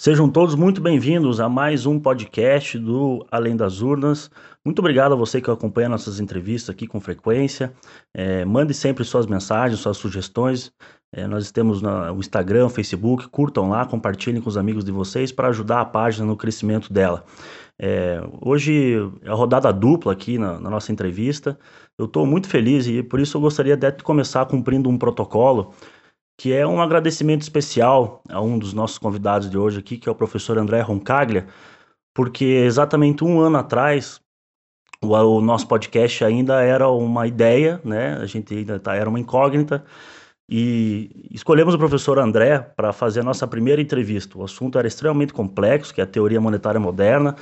Sejam todos muito bem-vindos a mais um podcast do Além das Urnas. Muito obrigado a você que acompanha nossas entrevistas aqui com frequência. É, mande sempre suas mensagens, suas sugestões. É, nós temos no Instagram, Facebook, curtam lá, compartilhem com os amigos de vocês para ajudar a página no crescimento dela. É, hoje é a rodada dupla aqui na, na nossa entrevista. Eu estou muito feliz e por isso eu gostaria de começar cumprindo um protocolo que é um agradecimento especial a um dos nossos convidados de hoje aqui, que é o professor André Roncaglia, porque exatamente um ano atrás o, o nosso podcast ainda era uma ideia, né? A gente ainda tá, era uma incógnita e escolhemos o professor André para fazer a nossa primeira entrevista. O assunto era extremamente complexo, que é a teoria monetária moderna,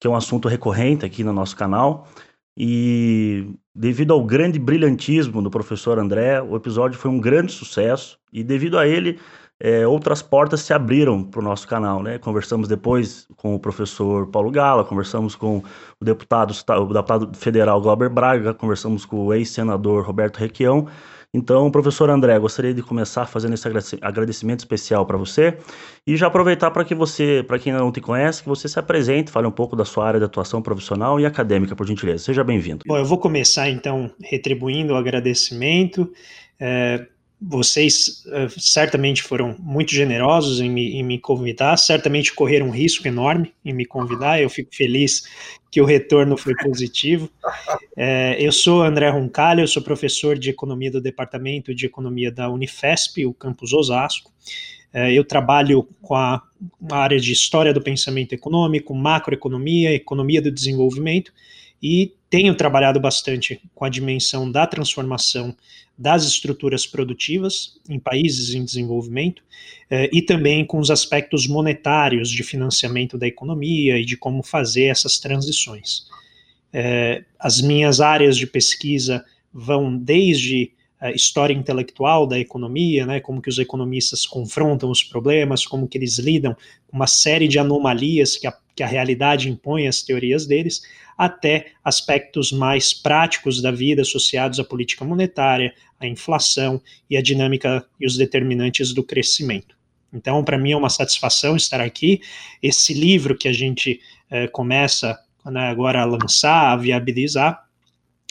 que é um assunto recorrente aqui no nosso canal. E devido ao grande brilhantismo do professor André, o episódio foi um grande sucesso e devido a ele é, outras portas se abriram para o nosso canal, né? Conversamos depois com o professor Paulo Gala, conversamos com o deputado, o deputado federal Glauber Braga, conversamos com o ex-senador Roberto Requião então, professor André, gostaria de começar fazendo esse agradecimento especial para você e já aproveitar para que você, para quem não te conhece, que você se apresente, fale um pouco da sua área de atuação profissional e acadêmica, por gentileza. Seja bem-vindo. Bom, eu vou começar então retribuindo o agradecimento. É, vocês uh, certamente foram muito generosos em me, em me, convidar, certamente correram um risco enorme em me convidar. Eu fico feliz que o retorno foi positivo. É, eu sou André Roncalho, eu sou professor de economia do Departamento de Economia da Unifesp, o campus Osasco. É, eu trabalho com a, a área de história do pensamento econômico, macroeconomia, economia do desenvolvimento e tenho trabalhado bastante com a dimensão da transformação das estruturas produtivas em países em desenvolvimento eh, e também com os aspectos monetários de financiamento da economia e de como fazer essas transições. Eh, as minhas áreas de pesquisa vão desde história intelectual da economia, né, como que os economistas confrontam os problemas, como que eles lidam com uma série de anomalias que a, que a realidade impõe às teorias deles, até aspectos mais práticos da vida associados à política monetária, à inflação e à dinâmica e os determinantes do crescimento. Então, para mim é uma satisfação estar aqui. Esse livro que a gente eh, começa né, agora a lançar, a viabilizar,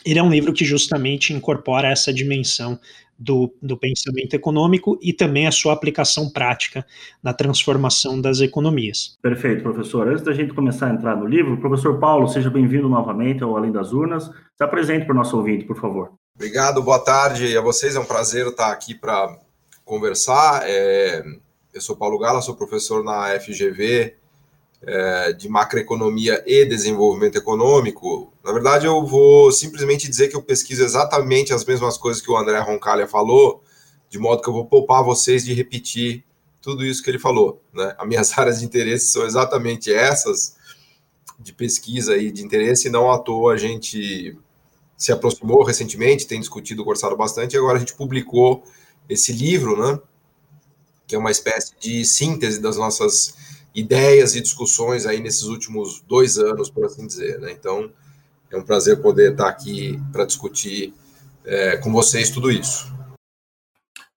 ele é um livro que justamente incorpora essa dimensão do, do, pensamento econômico e também a sua aplicação prática na transformação das economias. Perfeito, professor. Antes da gente começar a entrar no livro, professor Paulo, seja bem-vindo novamente ao Além das Urnas. Se apresente para o nosso ouvinte, por favor. Obrigado, boa tarde a vocês. É um prazer estar aqui para conversar. É... Eu sou Paulo Gala, sou professor na FGV é, de macroeconomia e desenvolvimento econômico, na verdade eu vou simplesmente dizer que eu pesquiso exatamente as mesmas coisas que o André Roncalha falou, de modo que eu vou poupar vocês de repetir tudo isso que ele falou. Né? As minhas áreas de interesse são exatamente essas, de pesquisa e de interesse, e não à toa a gente se aproximou recentemente, tem discutido, conversado bastante, e agora a gente publicou esse livro, né? que é uma espécie de síntese das nossas ideias e discussões aí nesses últimos dois anos, por assim dizer. Né? Então, é um prazer poder estar aqui para discutir é, com vocês tudo isso.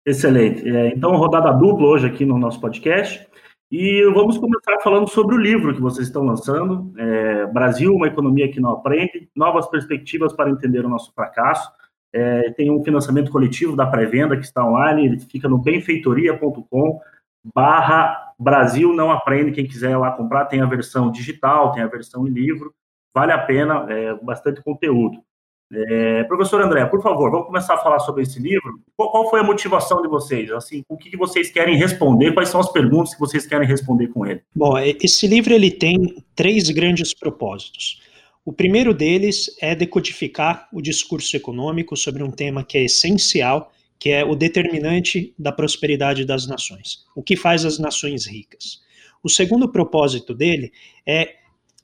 Excelente. É, então, rodada dupla hoje aqui no nosso podcast. E vamos começar falando sobre o livro que vocês estão lançando, é, Brasil, uma economia que não aprende, novas perspectivas para entender o nosso fracasso. É, tem um financiamento coletivo da pré-venda que está online, ele fica no benfeitoria.com barra Brasil não aprende, quem quiser lá comprar, tem a versão digital, tem a versão em livro, vale a pena, é bastante conteúdo. É, professor André, por favor, vamos começar a falar sobre esse livro. Qual, qual foi a motivação de vocês? Assim, o que, vocês querem responder? Quais são as perguntas que vocês querem responder com ele? Bom, esse livro ele tem três grandes propósitos. O primeiro deles é decodificar o discurso econômico sobre um tema que é essencial que é o determinante da prosperidade das nações, o que faz as nações ricas. O segundo propósito dele é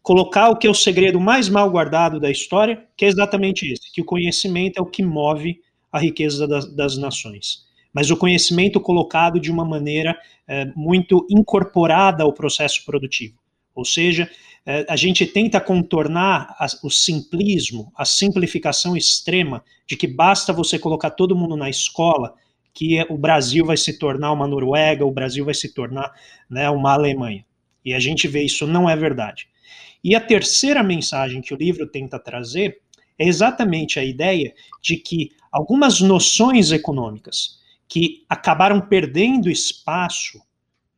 colocar o que é o segredo mais mal guardado da história, que é exatamente esse, que o conhecimento é o que move a riqueza das, das nações. Mas o conhecimento colocado de uma maneira é, muito incorporada ao processo produtivo. Ou seja, é, a gente tenta contornar o simplismo, a simplificação extrema de que basta você colocar todo mundo na escola que o Brasil vai se tornar uma Noruega, o Brasil vai se tornar né, uma Alemanha. E a gente vê isso não é verdade. E a terceira mensagem que o livro tenta trazer é exatamente a ideia de que algumas noções econômicas que acabaram perdendo espaço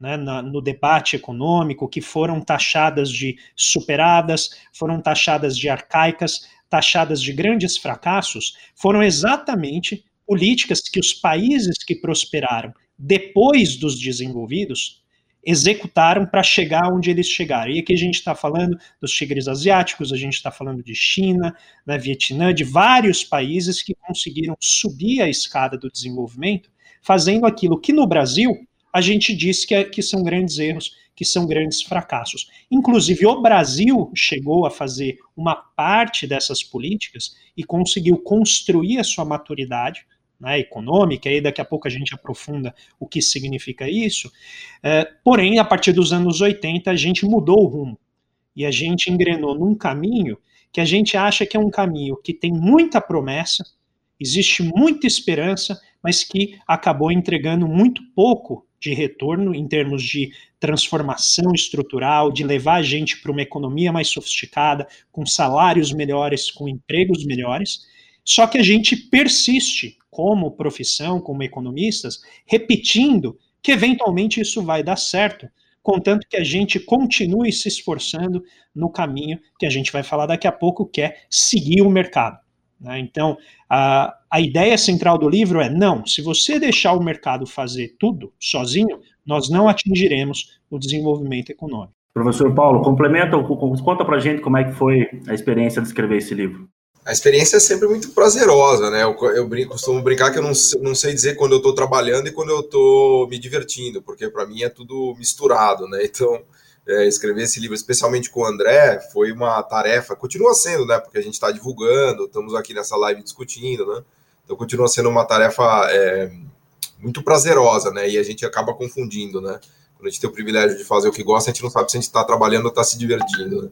né, na, no debate econômico, que foram taxadas de superadas, foram taxadas de arcaicas, taxadas de grandes fracassos, foram exatamente políticas que os países que prosperaram depois dos desenvolvidos executaram para chegar onde eles chegaram. E aqui a gente está falando dos tigres asiáticos, a gente está falando de China, da Vietnã, de vários países que conseguiram subir a escada do desenvolvimento, fazendo aquilo que no Brasil a gente diz que, é, que são grandes erros, que são grandes fracassos. Inclusive, o Brasil chegou a fazer uma parte dessas políticas e conseguiu construir a sua maturidade né, econômica, e daqui a pouco a gente aprofunda o que significa isso. É, porém, a partir dos anos 80, a gente mudou o rumo e a gente engrenou num caminho que a gente acha que é um caminho que tem muita promessa, existe muita esperança, mas que acabou entregando muito pouco de retorno em termos de transformação estrutural, de levar a gente para uma economia mais sofisticada, com salários melhores, com empregos melhores. Só que a gente persiste como profissão, como economistas, repetindo que eventualmente isso vai dar certo, contanto que a gente continue se esforçando no caminho que a gente vai falar daqui a pouco, que é seguir o mercado. Né? Então, a, a ideia central do livro é: não, se você deixar o mercado fazer tudo sozinho, nós não atingiremos o desenvolvimento econômico. Professor Paulo, complementa, conta para gente como é que foi a experiência de escrever esse livro a experiência é sempre muito prazerosa, né? Eu, eu brinco, costumo brincar que eu não, não sei dizer quando eu estou trabalhando e quando eu estou me divertindo, porque para mim é tudo misturado, né? Então, é, escrever esse livro, especialmente com o André, foi uma tarefa, continua sendo, né? Porque a gente está divulgando, estamos aqui nessa live discutindo, né? Então, continua sendo uma tarefa é, muito prazerosa, né? E a gente acaba confundindo, né? Quando a gente tem o privilégio de fazer o que gosta, a gente não sabe se a gente está trabalhando ou está se divertindo, né?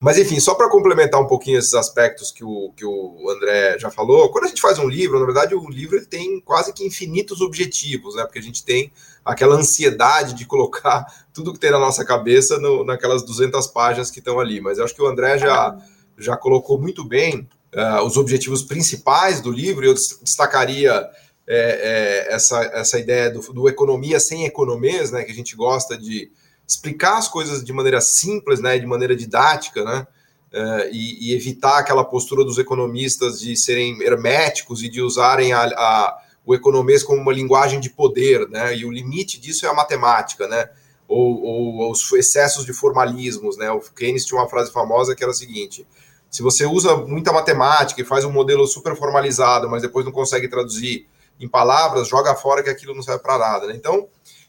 Mas enfim, só para complementar um pouquinho esses aspectos que o, que o André já falou, quando a gente faz um livro, na verdade o livro ele tem quase que infinitos objetivos, né? Porque a gente tem aquela ansiedade de colocar tudo que tem na nossa cabeça no, naquelas 200 páginas que estão ali. Mas eu acho que o André já, já colocou muito bem uh, os objetivos principais do livro, eu destacaria é, é, essa, essa ideia do, do economia sem economês, né? Que a gente gosta de explicar as coisas de maneira simples, né, de maneira didática, né, uh, e, e, evitar aquela postura dos economistas de serem herméticos e de usarem a, a, o economês como uma linguagem de poder, né, e o limite disso é a matemática, né, ou, ou os excessos de formalismos, né, o Keynes tinha uma frase famosa que era a seguinte, se você usa muita matemática e faz um modelo super formalizado, mas depois não consegue traduzir em palavras, joga fora que aquilo não serve para nada, né? Então,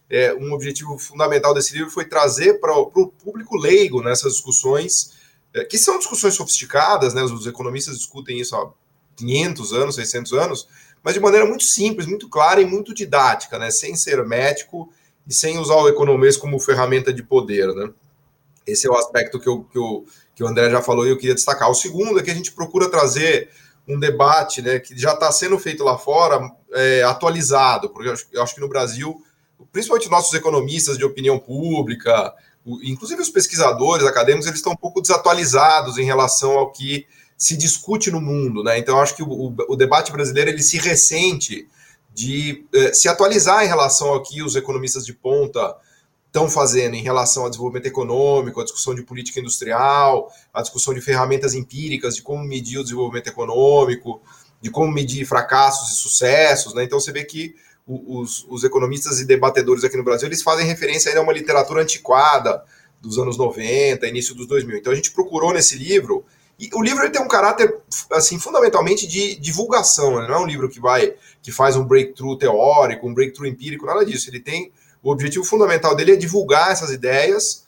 é, um objetivo fundamental desse livro foi trazer para o público leigo nessas discussões, é, que são discussões sofisticadas, né, os economistas discutem isso há 500 anos, 600 anos, mas de maneira muito simples, muito clara e muito didática, né, sem ser médico e sem usar o economês como ferramenta de poder. Né. Esse é o aspecto que, eu, que, eu, que o André já falou e eu queria destacar. O segundo é que a gente procura trazer um debate né, que já está sendo feito lá fora, é, atualizado, porque eu acho, eu acho que no Brasil principalmente nossos economistas de opinião pública, inclusive os pesquisadores acadêmicos, eles estão um pouco desatualizados em relação ao que se discute no mundo, né? Então, acho que o, o, debate brasileiro ele se ressente de eh, se atualizar em relação ao que os economistas de ponta estão fazendo em relação ao desenvolvimento econômico, a discussão de política industrial, a discussão de ferramentas empíricas de como medir o desenvolvimento econômico, de como medir fracassos e sucessos, né? Então, você vê que os, os, economistas e debatedores aqui no Brasil, eles fazem referência ainda a uma literatura antiquada dos anos 90, início dos 2000. Então a gente procurou nesse livro, e o livro ele tem um caráter assim fundamentalmente de divulgação, ele não é um livro que vai que faz um breakthrough teórico, um breakthrough empírico, nada disso. Ele tem o objetivo fundamental dele é divulgar essas ideias.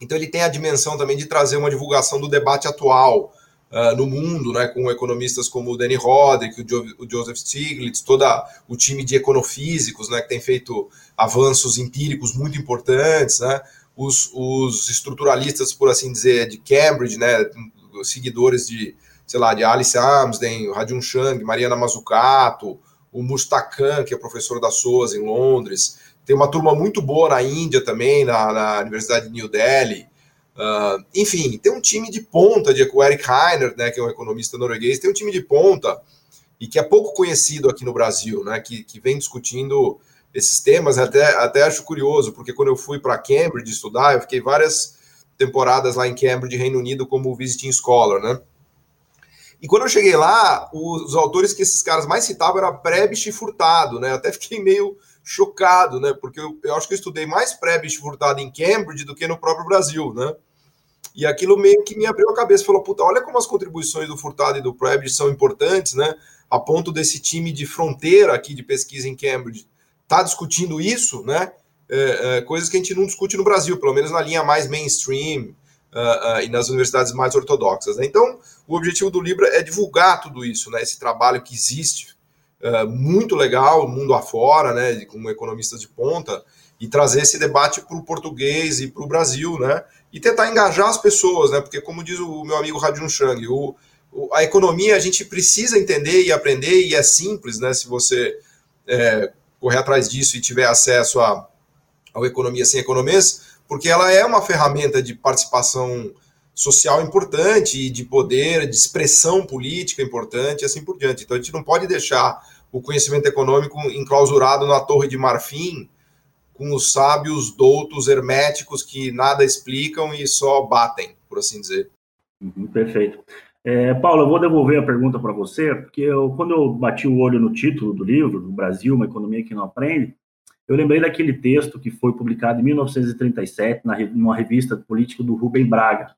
Então ele tem a dimensão também de trazer uma divulgação do debate atual, uh, no mundo, né, com economistas como o Danny Roderick, o, jo o Joseph Stiglitz, todo o time de econofísicos, né, que tem feito avanços empíricos muito importantes, né, os, os estruturalistas, por assim dizer, de Cambridge, né, seguidores de, sei lá, de Alice Amsden, Rajun Chang, Mariana Mazzucato, o Mustakan, que é professor da SOAS em Londres, Tem uma turma muito boa na Índia também, na, na Universidade de New Delhi. Uh, enfim, tem um time de ponta, de, o Eric Heiner, né, que é um economista norueguês, tem um time de ponta e que é pouco conhecido aqui no Brasil, né, que, que vem discutindo esses temas. Até, até acho curioso, porque quando eu fui para Cambridge estudar, eu fiquei várias temporadas lá em Cambridge, Reino Unido, como visiting scholar, né? E quando eu cheguei lá, os, autores que esses caras mais citavam era Prebisch e Furtado, né? Até fiquei meio chocado, né? Porque eu, eu acho que eu estudei mais Prebisch e Furtado em Cambridge do que no próprio Brasil, né? E aquilo meio que me abriu a cabeça, falou, puta, olha como as contribuições do Furtado e do Prebisch são importantes, né? A ponto desse time de fronteira aqui de pesquisa em Cambridge tá discutindo isso, né? É, é, coisas que a gente não discute no Brasil, pelo menos na linha mais mainstream, uh, uh, e nas universidades mais ortodoxas. Né? Então, o objetivo do Libra é divulgar tudo isso, né? esse trabalho que existe, uh, muito legal, mundo afora, né? com economistas de ponta, e trazer esse debate para o português e para o Brasil, né? e tentar engajar as pessoas, né? porque, como diz o meu amigo Radion Chang, o, o, a economia a gente precisa entender e aprender, e é simples, né? se você é, correr atrás disso e tiver acesso a, ao Economia Sem Economês, porque ela é uma ferramenta de participação social importante de poder, de expressão política importante e assim por diante. Então a gente não pode deixar o conhecimento econômico enclausurado na torre de marfim com os sábios doutos herméticos que nada explicam e só batem, por assim dizer. Uhum, perfeito. É, Paulo, eu vou devolver a pergunta para você, porque eu, quando eu bati o olho no título do livro, do Brasil, uma economia que não aprende, eu lembrei daquele texto que foi publicado em 1937 na numa revista política do Rubem Braga.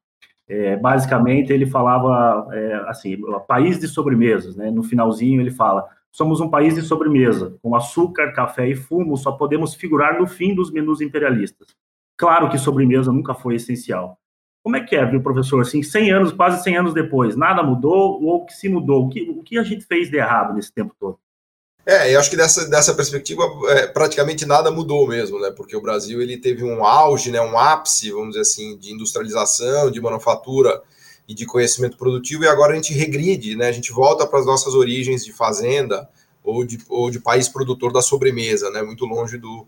É, basicamente, ele falava é, assim, país de sobremesas, né? No finalzinho ele fala: somos um país de sobremesa, com açúcar, café e fumo, só podemos figurar no fim dos menus imperialistas. Claro que sobremesa nunca foi essencial. Como é que é, viu, professor? Assim, 100 anos, quase 100 anos depois, nada mudou ou o que se mudou? O que, o que a gente fez de errado nesse tempo todo? É, eu acho que dessa, dessa perspectiva é, praticamente nada mudou mesmo, né? Porque o Brasil ele teve um auge, né, um ápice, vamos dizer assim, de industrialização, de manufatura e de conhecimento produtivo, e agora a gente regride, né? A gente volta para as nossas origens de fazenda ou de, ou de país produtor da sobremesa, né? Muito longe do,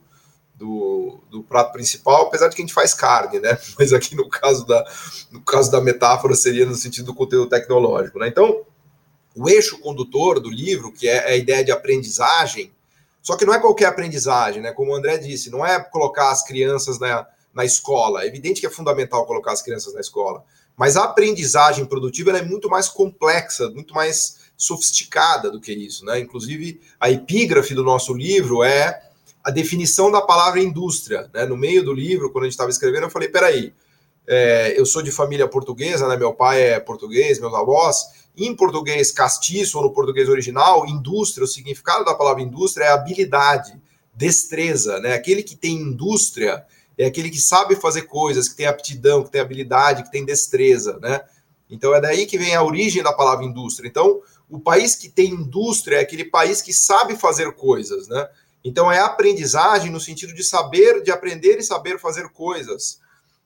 do, do, prato principal, apesar de que a gente faz carne, né? Mas aqui no caso da, no caso da metáfora seria no sentido do conteúdo tecnológico, né? Então, o eixo condutor do livro, que é a ideia de aprendizagem, só que não é qualquer aprendizagem, né? Como o André disse, não é colocar as crianças na, na escola. É evidente que é fundamental colocar as crianças na escola, mas a aprendizagem produtiva é muito mais complexa, muito mais sofisticada do que isso, né? Inclusive, a epígrafe do nosso livro é a definição da palavra indústria. Né? No meio do livro, quando a gente estava escrevendo, eu falei: peraí, é, eu sou de família portuguesa, né? Meu pai é português, meus avós, em português castiço ou no português original, indústria, o significado da palavra indústria é habilidade, destreza, né? Aquele que tem indústria é aquele que sabe fazer coisas, que tem aptidão, que tem habilidade, que tem destreza, né? Então é daí que vem a origem da palavra indústria. Então, o país que tem indústria é aquele país que sabe fazer coisas, né? Então é aprendizagem no sentido de saber, de aprender e saber fazer coisas,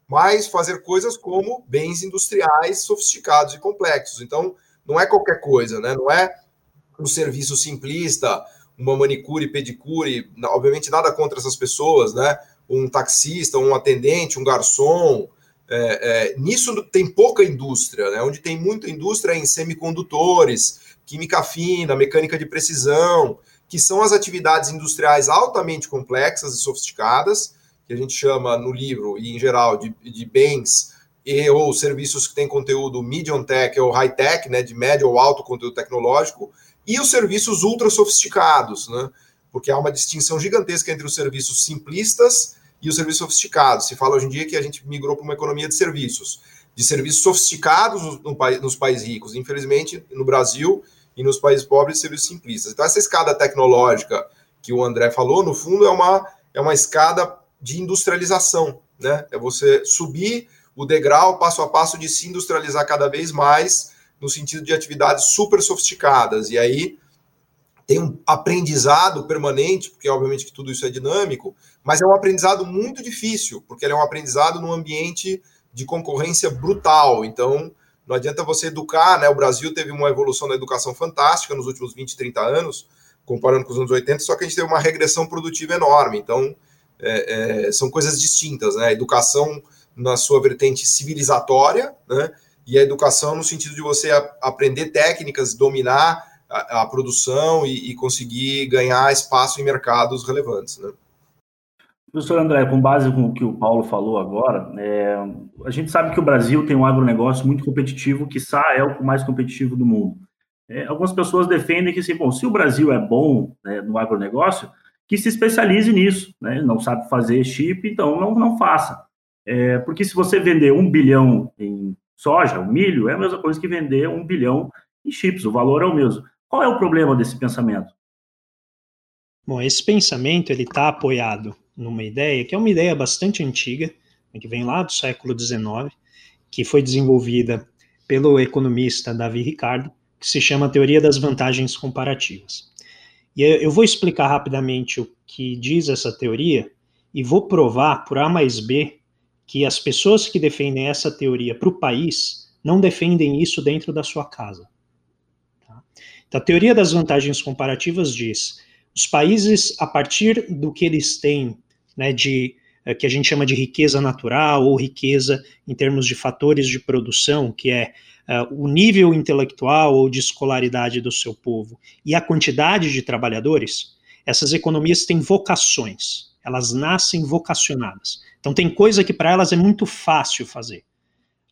mas fazer coisas como bens industriais sofisticados e complexos. Então, não é qualquer coisa, né? Não é um serviço simplista, uma manicure, pedicure, obviamente nada contra essas pessoas, né? Um taxista, um atendente, um garçom. É, é, nisso tem pouca indústria, né? Onde tem muita indústria é em semicondutores, química fina, mecânica de precisão, que são as atividades industriais altamente complexas e sofisticadas, que a gente chama no livro e em geral de, de bens e ou serviços que têm conteúdo medium tech ou high tech, né, de médio ou alto conteúdo tecnológico, e os serviços ultra sofisticados, né? Porque há uma distinção gigantesca entre os serviços simplistas e os serviços sofisticados. Se fala hoje em dia que a gente migrou para uma economia de serviços, de serviços sofisticados no, no, nos países ricos. Infelizmente, no Brasil e nos países pobres, serviços simplistas. Então, essa escada tecnológica que o André falou, no fundo, é uma, é uma escada de industrialização, né? É você subir o degrau passo a passo de se industrializar cada vez mais no sentido de atividades super sofisticadas. E aí tem um aprendizado permanente, porque obviamente que tudo isso é dinâmico, mas é um aprendizado muito difícil, porque ele é um aprendizado num ambiente de concorrência brutal. Então, não adianta você educar, né? O Brasil teve uma evolução da educação fantástica nos últimos 20, 30 anos, comparando com os anos 80, só que a gente teve uma regressão produtiva enorme. Então, é, é, são coisas distintas, né? Educação na sua vertente civilizatória, né? E a educação no sentido de você aprender técnicas, dominar a, a produção e, e, conseguir ganhar espaço em mercados relevantes, né? Professor André, com base com o que o Paulo falou agora, é, a gente sabe que o Brasil tem um agronegócio muito competitivo, que é o mais competitivo do mundo. É, algumas pessoas defendem que, assim, bom, se o Brasil é bom né, no agronegócio, que se especialize nisso. Né? Não sabe fazer chip, então não, não faça. É, porque se você vender um bilhão em soja, milho, é a mesma coisa que vender um bilhão em chips, o valor é o mesmo. Qual é o problema desse pensamento? Bom, esse pensamento ele está apoiado numa ideia que é uma ideia bastante antiga, né, que vem lá do século XIX, que foi desenvolvida pelo economista Davi Ricardo, que se chama Teoria das Vantagens Comparativas. E eu vou explicar rapidamente o que diz essa teoria e vou provar por A mais B que as pessoas que defendem essa teoria para o país não defendem isso dentro da sua casa. Tá? Então, a teoria das vantagens comparativas diz: os países, a partir do que eles têm né, de é, que a gente chama de riqueza natural ou riqueza em termos de fatores de produção, que é uh, o nível intelectual ou de escolaridade do seu povo e a quantidade de trabalhadores, essas economias têm vocações, elas nascem vocacionadas. Então, tem coisa que para elas é muito fácil fazer.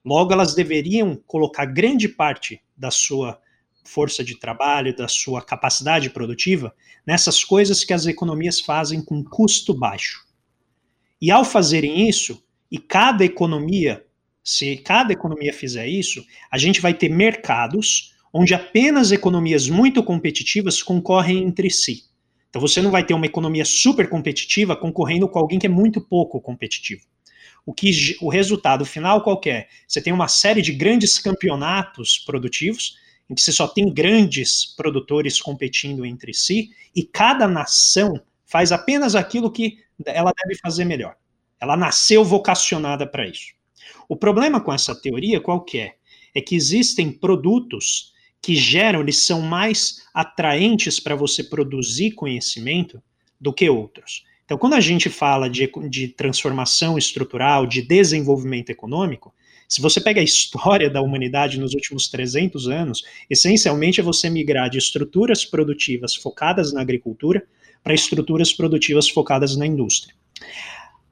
Logo, elas deveriam colocar grande parte da sua força de trabalho, da sua capacidade produtiva, nessas coisas que as economias fazem com custo baixo. E ao fazerem isso, e cada economia, se cada economia fizer isso, a gente vai ter mercados onde apenas economias muito competitivas concorrem entre si. Então você não vai ter uma economia super competitiva concorrendo com alguém que é muito pouco competitivo. O que o resultado final qualquer? É? Você tem uma série de grandes campeonatos produtivos em que você só tem grandes produtores competindo entre si e cada nação faz apenas aquilo que ela deve fazer melhor. Ela nasceu vocacionada para isso. O problema com essa teoria qual é? É que existem produtos que geram, eles são mais atraentes para você produzir conhecimento do que outros. Então, quando a gente fala de, de transformação estrutural, de desenvolvimento econômico, se você pega a história da humanidade nos últimos 300 anos, essencialmente é você migrar de estruturas produtivas focadas na agricultura para estruturas produtivas focadas na indústria.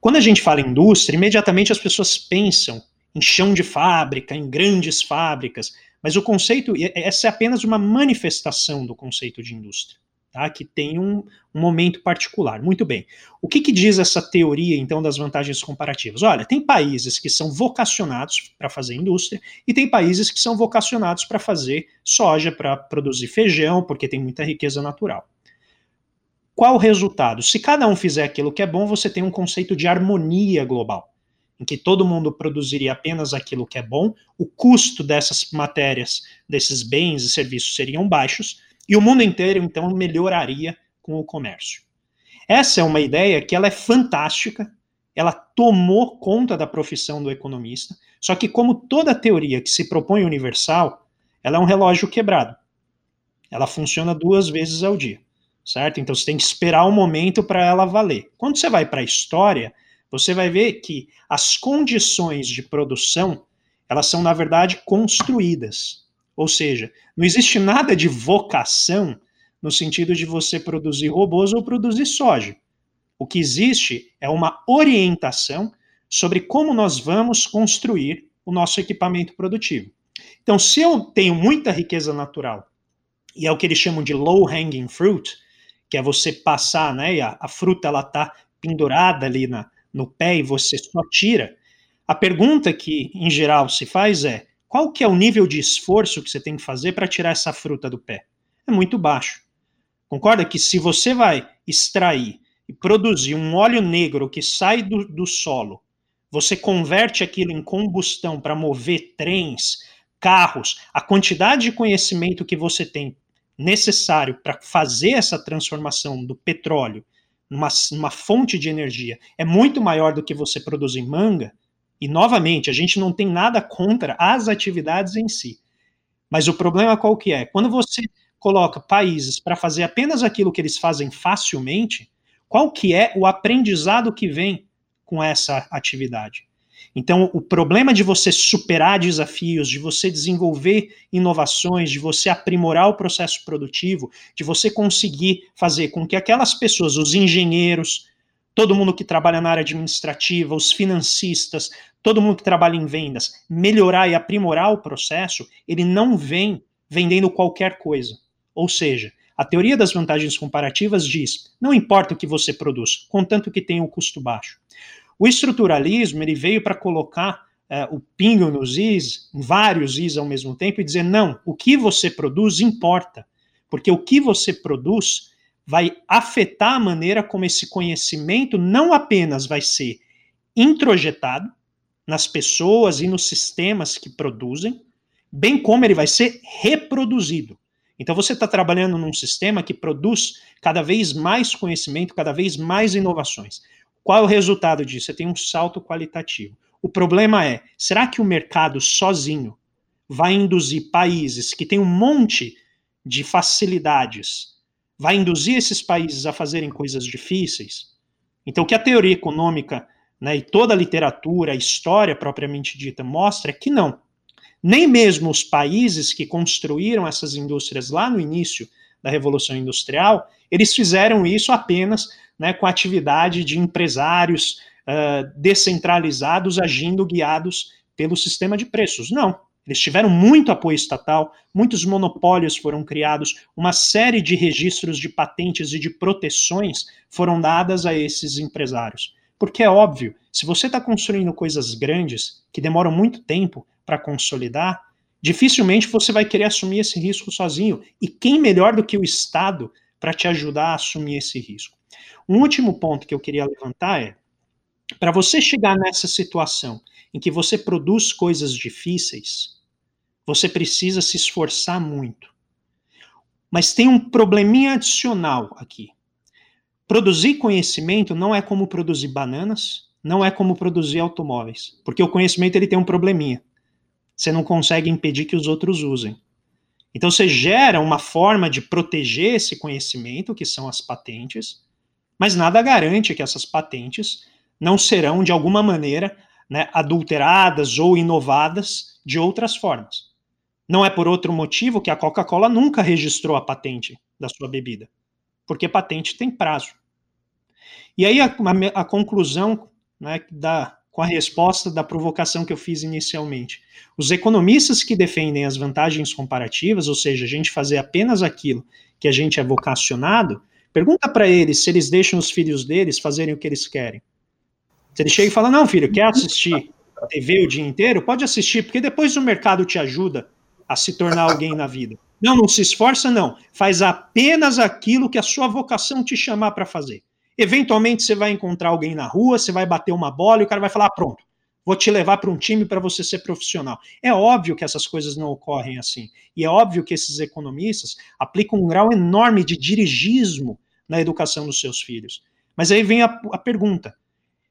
Quando a gente fala em indústria, imediatamente as pessoas pensam em chão de fábrica, em grandes fábricas, mas o conceito, essa é apenas uma manifestação do conceito de indústria, tá? que tem um, um momento particular. Muito bem. O que, que, diz essa teoria, então, das vantagens comparativas? Olha, tem países que são vocacionados para fazer indústria e tem países que são vocacionados para fazer soja, para produzir feijão, porque tem muita riqueza natural. Qual o resultado? Se cada um fizer aquilo que é bom, você tem um conceito de harmonia global, em que todo mundo produziria apenas aquilo que é bom, o custo dessas matérias, desses bens e serviços seriam baixos, e o mundo inteiro, então, melhoraria com o comércio. Essa é uma ideia que ela é fantástica, ela tomou conta da profissão do economista, só que como toda teoria que se propõe universal, ela é um relógio quebrado. Ela funciona duas vezes ao dia certo? Então você tem que esperar o um momento para ela valer. Quando você vai para a história, você vai ver que as condições de produção, elas são na verdade construídas. Ou seja, não existe nada de vocação no sentido de você produzir robôs ou produzir soja. O que existe é uma orientação sobre como nós vamos construir o nosso equipamento produtivo. Então, se eu tenho muita riqueza natural, e é o que eles chamam de low hanging fruit, que é você passar, né, a, a fruta ela tá pendurada ali na, no pé e você só tira. A pergunta que em geral se faz é: qual que é o nível de esforço que você tem que fazer para tirar essa fruta do pé? É muito baixo. Concorda que se você vai extrair e produzir um óleo negro que sai do, do solo, você converte aquilo em combustão para mover trens, carros, a quantidade de conhecimento que você tem necessário para fazer essa transformação do petróleo numa, numa fonte de energia é muito maior do que você produzir manga, e novamente, a gente não tem nada contra as atividades em si. Mas o problema qual que é? Quando você coloca países para fazer apenas aquilo que eles fazem facilmente, qual que é o aprendizado que vem com essa atividade. Então, o problema de você superar desafios, de você desenvolver inovações, de você aprimorar o processo produtivo, de você conseguir fazer com que aquelas pessoas, os engenheiros, todo mundo que trabalha na área administrativa, os financistas, todo mundo que trabalha em vendas, melhorar e aprimorar o processo, ele não vem vendendo qualquer coisa. Ou seja, a teoria das vantagens comparativas diz: não importa o que você produz, contanto que tenha um custo baixo. O estruturalismo ele veio para colocar é, o pingo nos is, vários is ao mesmo tempo, e dizer: não, o que você produz importa, porque o que você produz vai afetar a maneira como esse conhecimento não apenas vai ser introjetado nas pessoas e nos sistemas que produzem, bem como ele vai ser reproduzido. Então você está trabalhando num sistema que produz cada vez mais conhecimento, cada vez mais inovações. Qual é o resultado disso? Você tem um salto qualitativo. O problema é, será que o mercado sozinho vai induzir países que têm um monte de facilidades, vai induzir esses países a fazerem coisas difíceis? Então, o que a teoria econômica né, e toda a literatura, a história propriamente dita mostra é que não. Nem mesmo os países que construíram essas indústrias lá no início da Revolução Industrial, eles fizeram isso apenas né, com a atividade de empresários uh, descentralizados agindo guiados pelo sistema de preços. Não. Eles tiveram muito apoio estatal, muitos monopólios foram criados, uma série de registros de patentes e de proteções foram dadas a esses empresários. Porque é óbvio, se você está construindo coisas grandes, que demoram muito tempo para consolidar, dificilmente você vai querer assumir esse risco sozinho. E quem melhor do que o Estado para te ajudar a assumir esse risco? Um último ponto que eu queria levantar é: para você chegar nessa situação em que você produz coisas difíceis, você precisa se esforçar muito. Mas tem um probleminha adicional aqui. Produzir conhecimento não é como produzir bananas, não é como produzir automóveis, porque o conhecimento ele tem um probleminha. Você não consegue impedir que os outros usem. Então você gera uma forma de proteger esse conhecimento, que são as patentes, mas nada garante que essas patentes não serão, de alguma maneira, né, adulteradas ou inovadas de outras formas. Não é por outro motivo que a Coca-Cola nunca registrou a patente da sua bebida, porque patente tem prazo. E aí a, a, a conclusão né, da, com a resposta da provocação que eu fiz inicialmente. Os economistas que defendem as vantagens comparativas, ou seja, a gente fazer apenas aquilo que a gente é vocacionado, Pergunta para eles se eles deixam os filhos deles fazerem o que eles querem. Se ele chega e fala: Não, filho, quer assistir TV o dia inteiro? Pode assistir, porque depois o mercado te ajuda a se tornar alguém na vida. Não, não se esforça, não. Faz apenas aquilo que a sua vocação te chamar para fazer. Eventualmente você vai encontrar alguém na rua, você vai bater uma bola e o cara vai falar: ah, pronto, vou te levar para um time para você ser profissional. É óbvio que essas coisas não ocorrem assim. E é óbvio que esses economistas aplicam um grau enorme de dirigismo na educação dos seus filhos. Mas aí vem a, a pergunta: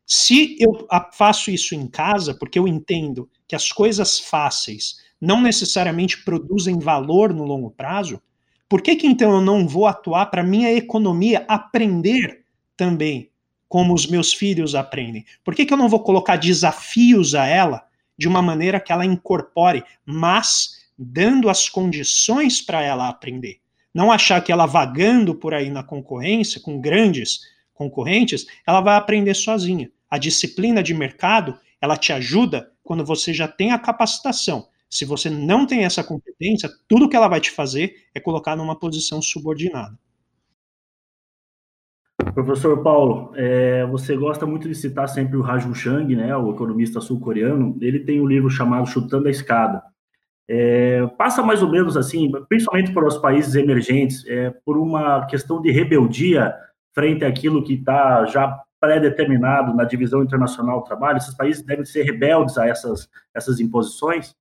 se eu faço isso em casa, porque eu entendo que as coisas fáceis não necessariamente produzem valor no longo prazo, por que, que então eu não vou atuar para minha economia aprender também como os meus filhos aprendem? Por que, que eu não vou colocar desafios a ela de uma maneira que ela incorpore, mas dando as condições para ela aprender? Não achar que ela vagando por aí na concorrência, com grandes concorrentes, ela vai aprender sozinha. A disciplina de mercado, ela te ajuda quando você já tem a capacitação. Se você não tem essa competência, tudo que ela vai te fazer é colocar numa posição subordinada. Professor Paulo, é, você gosta muito de citar sempre o Raju Chang, né, o economista sul-coreano. Ele tem um livro chamado Chutando a Escada. É, passa mais ou menos assim, principalmente para os países emergentes, é, por uma questão de rebeldia frente àquilo que está já pré-determinado na divisão internacional do trabalho. Esses países devem ser rebeldes a essas, essas imposições?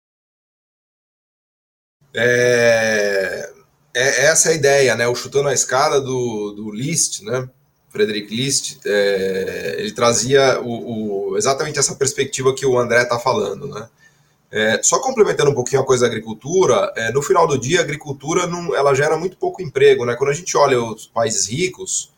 É, é essa é a ideia, né? O chutando a escada do, do List, né? Frederick List, é, ele trazia o, o, exatamente essa perspectiva que o André está falando, né? É, só complementando um pouquinho a coisa da agricultura, é, no final do dia, a agricultura não, ela gera muito pouco emprego, né? Quando a gente olha os países ricos,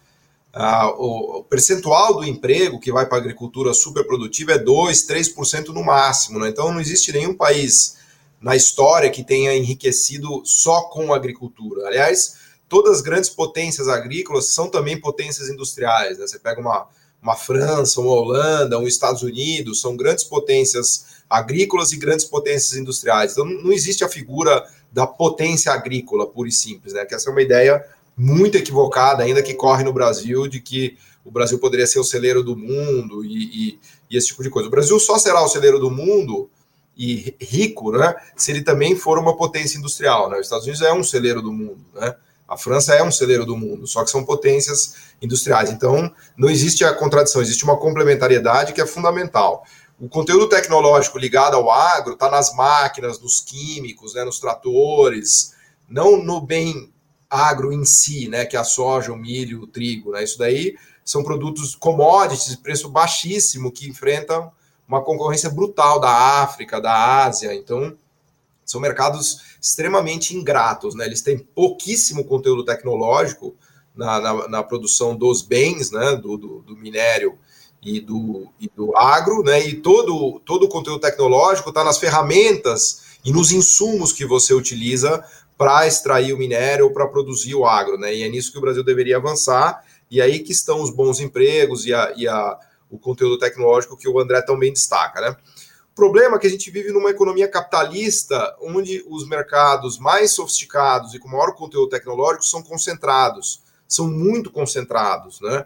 ah, o, o, percentual do emprego que vai para a agricultura superprodutiva é 2, 3% no máximo. Né? Então não existe nenhum país na história que tenha enriquecido só com a agricultura. Aliás, todas as grandes potências agrícolas são também potências industriais. Né? Você pega uma, uma França, uma Holanda, um Estados Unidos, são grandes potências agrícolas e grandes potências industriais. Então não existe a figura da potência agrícola, pura e simples, né? Que essa é uma ideia muito equivocada, ainda que corre no Brasil, de que o Brasil poderia ser o celeiro do mundo e, e, e, esse tipo de coisa. O Brasil só será o celeiro do mundo e rico, né, se ele também for uma potência industrial. Né? Os Estados Unidos é um celeiro do mundo, né? A França é um celeiro do mundo, só que são potências industriais. Então, não existe a contradição, existe uma complementariedade que é fundamental. O conteúdo tecnológico ligado ao agro está nas máquinas, nos químicos, né, nos tratores, não no bem agro em si, né, que é a soja, o milho, o trigo, né? Isso daí são produtos commodities de preço baixíssimo que enfrentam uma concorrência brutal da África, da Ásia. Então, são mercados extremamente ingratos, né? Eles têm pouquíssimo conteúdo tecnológico na, na, na produção dos bens, né? Do, do, do, minério e do, e do agro, né? E todo, todo o conteúdo tecnológico está nas ferramentas e nos insumos que você utiliza para extrair o minério ou para produzir o agro, né? E é nisso que o Brasil deveria avançar, e aí que estão os bons empregos e, a, e a, o conteúdo tecnológico que o André também destaca, né? Problema é que a gente vive numa economia capitalista onde os mercados mais sofisticados e com maior conteúdo tecnológico são concentrados, são muito concentrados, né?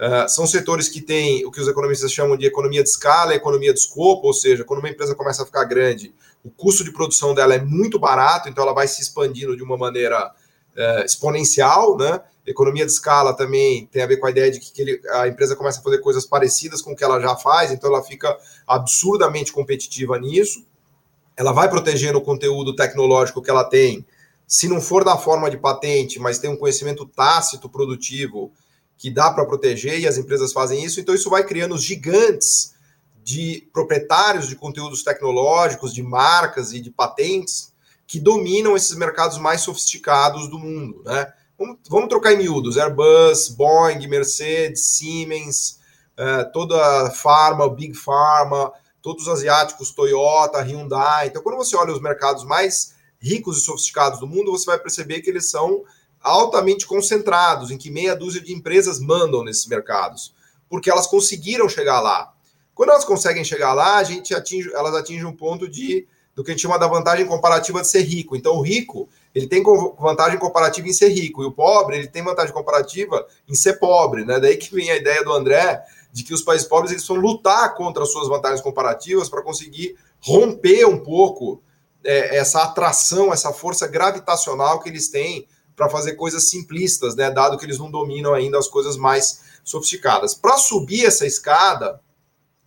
Uh, são setores que têm o que os economistas chamam de economia de escala, economia de escopo, ou seja, quando uma empresa começa a ficar grande, o custo de produção dela é muito barato, então ela vai se expandindo de uma maneira uh, exponencial, né? Economia de escala também tem a ver com a ideia de que ele, a empresa começa a fazer coisas parecidas com o que ela já faz, então ela fica absurdamente competitiva nisso. Ela vai protegendo o conteúdo tecnológico que ela tem, se não for da forma de patente, mas tem um conhecimento tácito produtivo que dá para proteger e as empresas fazem isso, então isso vai criando os gigantes de proprietários de conteúdos tecnológicos, de marcas e de patentes que dominam esses mercados mais sofisticados do mundo, né? Vamos, vamos trocar em miúdos: Airbus, Boeing, Mercedes, Siemens, uh, toda a Pharma, Big Pharma, todos os asiáticos, Toyota, Hyundai. Então, quando você olha os mercados mais ricos e sofisticados do mundo, você vai perceber que eles são altamente concentrados, em que meia dúzia de empresas mandam nesses mercados, porque elas conseguiram chegar lá. Quando elas conseguem chegar lá, a gente atinge, elas atingem um ponto de do que a gente chama da vantagem comparativa de ser rico. Então, o rico ele tem vantagem comparativa em ser rico, e o pobre ele tem vantagem comparativa em ser pobre. Né? Daí que vem a ideia do André de que os países pobres eles vão lutar contra as suas vantagens comparativas para conseguir romper um pouco é, essa atração, essa força gravitacional que eles têm para fazer coisas simplistas, né? Dado que eles não dominam ainda as coisas mais sofisticadas. Para subir essa escada,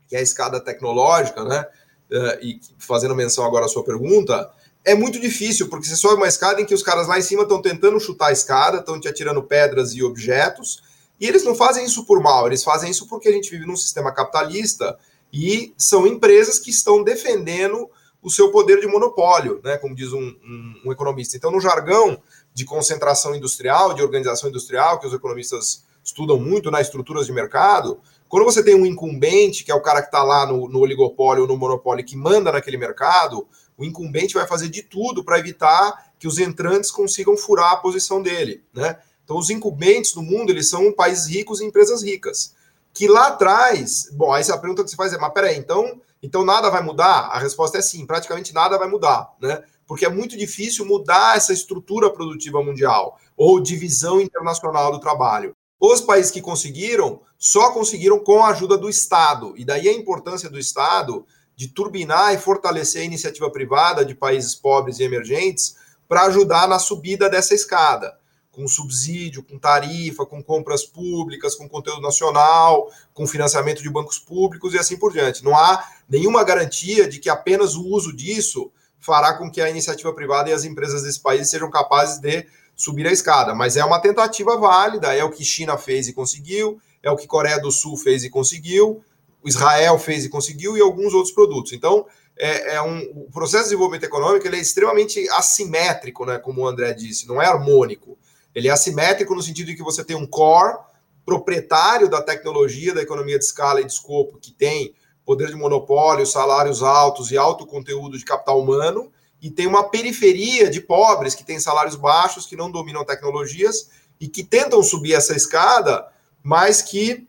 que é a escada tecnológica, né? Uh, e fazendo menção agora à sua pergunta, é muito difícil, porque você sobe uma escada em que os caras lá em cima estão tentando chutar a escada, estão te atirando pedras e objetos, e eles não fazem isso por mal, eles fazem isso porque a gente vive num sistema capitalista e são empresas que estão defendendo o seu poder de monopólio, né, como diz um, um, um economista. Então, no jargão, de concentração industrial, de organização industrial, que os economistas estudam muito nas estruturas de mercado, quando você tem um incumbente, que é o cara que está lá no, no oligopólio ou no monopólio que manda naquele mercado, o incumbente vai fazer de tudo para evitar que os entrantes consigam furar a posição dele, né? Então, os incumbentes no mundo, eles são países ricos e empresas ricas. Que lá atrás, bom, aí a pergunta que você faz é, mas peraí, então, então nada vai mudar? A resposta é sim, praticamente nada vai mudar, né? porque é muito difícil mudar essa estrutura produtiva mundial ou divisão internacional do trabalho. Os países que conseguiram só conseguiram com a ajuda do Estado, e daí a importância do Estado de turbinar e fortalecer a iniciativa privada de países pobres e emergentes para ajudar na subida dessa escada, com subsídio, com tarifa, com compras públicas, com conteúdo nacional, com financiamento de bancos públicos e assim por diante. Não há nenhuma garantia de que apenas o uso disso fará com que a iniciativa privada e as empresas desse país sejam capazes de subir a escada. Mas é uma tentativa válida, é o que China fez e conseguiu, é o que Coreia do Sul fez e conseguiu, Israel fez e conseguiu e alguns outros produtos. Então, é, é um, o processo de desenvolvimento econômico ele é extremamente assimétrico, né, como o André disse, não é harmônico. Ele é assimétrico no sentido de que você tem um core proprietário da tecnologia, da economia de escala e de escopo, que tem poder de monopólio, salários altos e alto conteúdo de capital humano, e tem uma periferia de pobres que tem salários baixos, que não dominam tecnologias e que tentam subir essa escada, mas que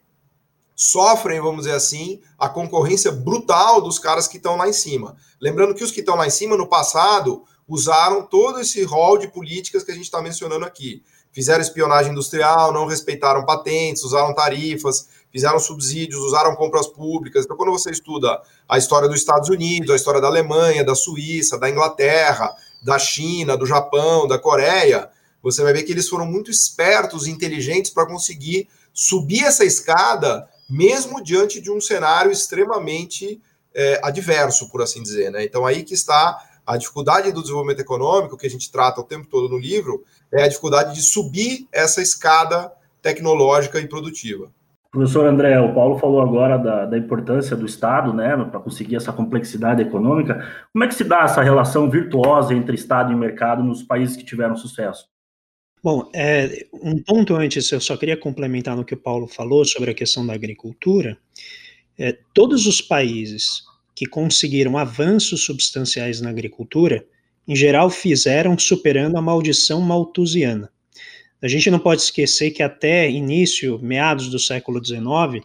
sofrem, vamos dizer assim, a concorrência brutal dos caras que estão lá em cima. Lembrando que os que estão lá em cima, no passado, usaram todo esse rol de políticas que a gente está mencionando aqui. Fizeram espionagem industrial, não respeitaram patentes, usaram tarifas, fizeram subsídios, usaram compras públicas. Então, quando você estuda a história dos Estados Unidos, a história da Alemanha, da Suíça, da Inglaterra, da China, do Japão, da Coreia, você vai ver que eles foram muito espertos e inteligentes para conseguir subir essa escada mesmo diante de um cenário extremamente é, adverso, por assim dizer. Né? Então, aí que está a dificuldade do desenvolvimento econômico, que a gente trata o tempo todo no livro, é a dificuldade de subir essa escada tecnológica e produtiva. Professor André, o Paulo falou agora da, da importância do Estado, né, para conseguir essa complexidade econômica. Como é que se dá essa relação virtuosa entre Estado e mercado nos países que tiveram sucesso? Bom, é, um ponto antes, eu só queria complementar no que o Paulo falou sobre a questão da agricultura. É, todos os países que conseguiram avanços substanciais na agricultura, em geral, fizeram superando a maldição malthusiana. A gente não pode esquecer que até início, meados do século XIX,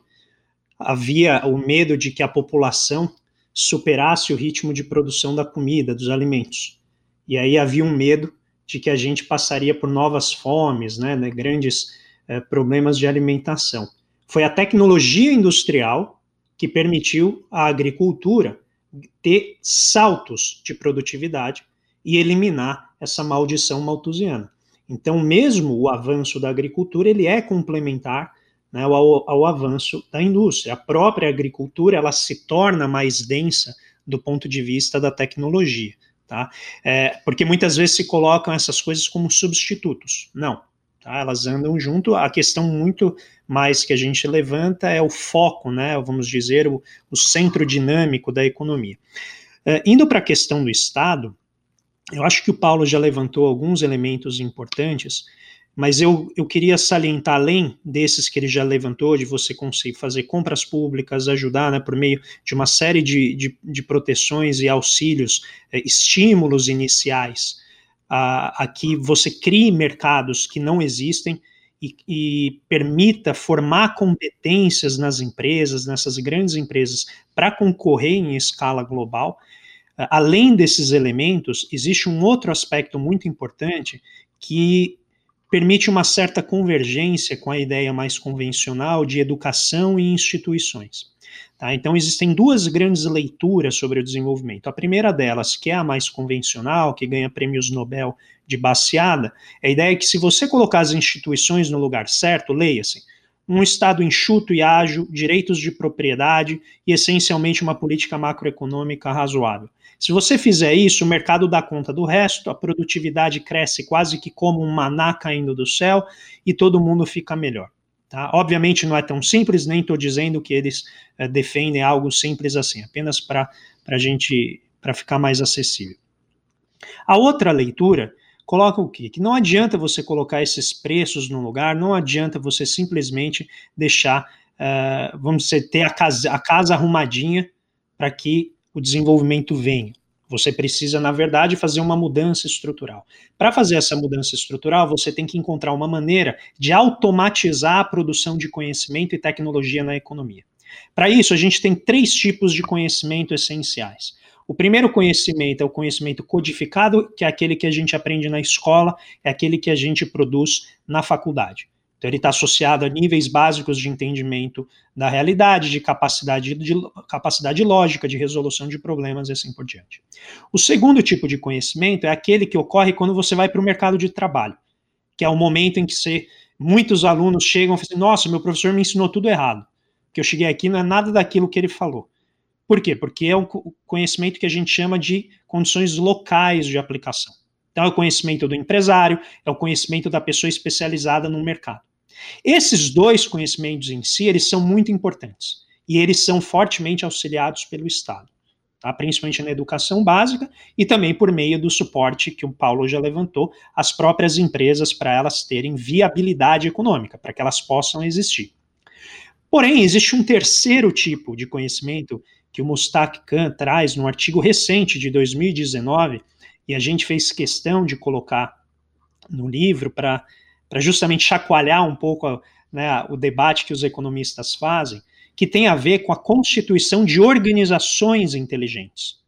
havia o medo de que a população superasse o ritmo de produção da comida, dos alimentos. E aí havia um medo de que a gente passaria por novas fomes, né, né grandes eh, problemas de alimentação. Foi a tecnologia industrial que permitiu à agricultura ter saltos de produtividade e eliminar essa maldição malthusiana. Então, mesmo o avanço da agricultura, ele é complementar né, ao, ao, avanço da indústria. A própria agricultura, ela se torna mais densa do ponto de vista da tecnologia tá? É, porque muitas vezes se colocam essas coisas como substitutos. Não, tá? Elas andam junto. A questão muito mais que a gente levanta é o foco, né? Vamos dizer, o, o centro dinâmico da economia. É, indo para a questão do Estado, eu acho que o Paulo já levantou alguns elementos importantes mas eu, eu queria salientar, além desses que ele já levantou, de você conseguir fazer compras públicas, ajudar né, por meio de uma série de, de, de proteções e auxílios, é, estímulos iniciais, a, a, que você crie mercados que não existem e, e permita formar competências nas empresas, nessas grandes empresas, para concorrer em escala global. Além desses elementos, existe um outro aspecto muito importante que permite uma certa convergência com a ideia mais convencional de educação e instituições. Tá? Então, existem duas grandes leituras sobre o desenvolvimento. A primeira delas, que é a mais convencional, que ganha prêmios Nobel de baseada, é a ideia que se você colocar as instituições no lugar certo, leia-se, um Estado enxuto e ágil, direitos de propriedade e, essencialmente, uma política macroeconômica razoável. Se você fizer isso, o mercado dá conta do resto, a produtividade cresce quase que como um maná caindo do céu e todo mundo fica melhor. Tá? Obviamente não é tão simples, nem estou dizendo que eles é, defendem algo simples assim, apenas para a gente para ficar mais acessível. A outra leitura coloca o quê? Que não adianta você colocar esses preços no lugar, não adianta você simplesmente deixar, uh, vamos dizer, ter a casa, a casa arrumadinha para que o desenvolvimento venha. Você precisa, na verdade, fazer uma mudança estrutural. Para fazer essa mudança estrutural, você tem que encontrar uma maneira de automatizar a produção de conhecimento e tecnologia na economia. Para isso, a gente tem três tipos de conhecimento essenciais. O primeiro conhecimento é o conhecimento codificado, que é aquele que a gente aprende na escola, é aquele que a gente produz na faculdade. Então, ele está associado a níveis básicos de entendimento da realidade, de capacidade, de capacidade lógica, de resolução de problemas e assim por diante. O segundo tipo de conhecimento é aquele que ocorre quando você vai para o mercado de trabalho, que é o momento em que você, muitos alunos chegam e falam assim, nossa, meu professor me ensinou tudo errado, que eu cheguei aqui não é nada daquilo que ele falou. Por quê? Porque é o conhecimento que a gente chama de condições locais de aplicação. Então, é o conhecimento do empresário, é o conhecimento da pessoa especializada no mercado. Esses dois conhecimentos em si, eles são muito importantes e eles são fortemente auxiliados pelo Estado. tá? principalmente na educação básica, e também por meio do suporte que o Paulo já levantou, às próprias empresas para elas terem viabilidade econômica, para que elas possam existir. Porém, existe um terceiro tipo de conhecimento que o Mustak Khan traz no artigo recente de 2019, e a gente fez questão de colocar no livro para justamente chacoalhar um pouco né, o debate que os economistas fazem, que tem a ver com a constituição de organizações inteligentes,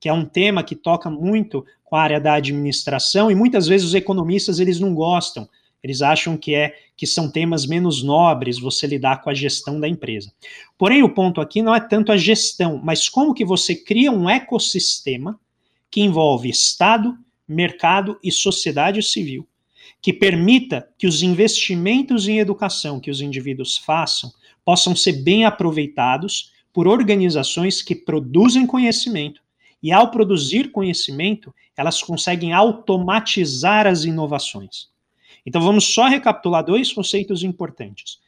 que é um tema que toca muito com a área da administração e muitas vezes os economistas eles não gostam, eles acham que é que são temas menos nobres você lidar com a gestão da empresa. Porém, o ponto aqui não é tanto a gestão, mas como que você cria um ecossistema que envolve Estado, mercado e sociedade civil, que permita que os investimentos em educação que os indivíduos façam possam ser bem aproveitados por organizações que produzem conhecimento. E ao produzir conhecimento, elas conseguem automatizar as inovações. Então vamos só recapitular dois conceitos importantes.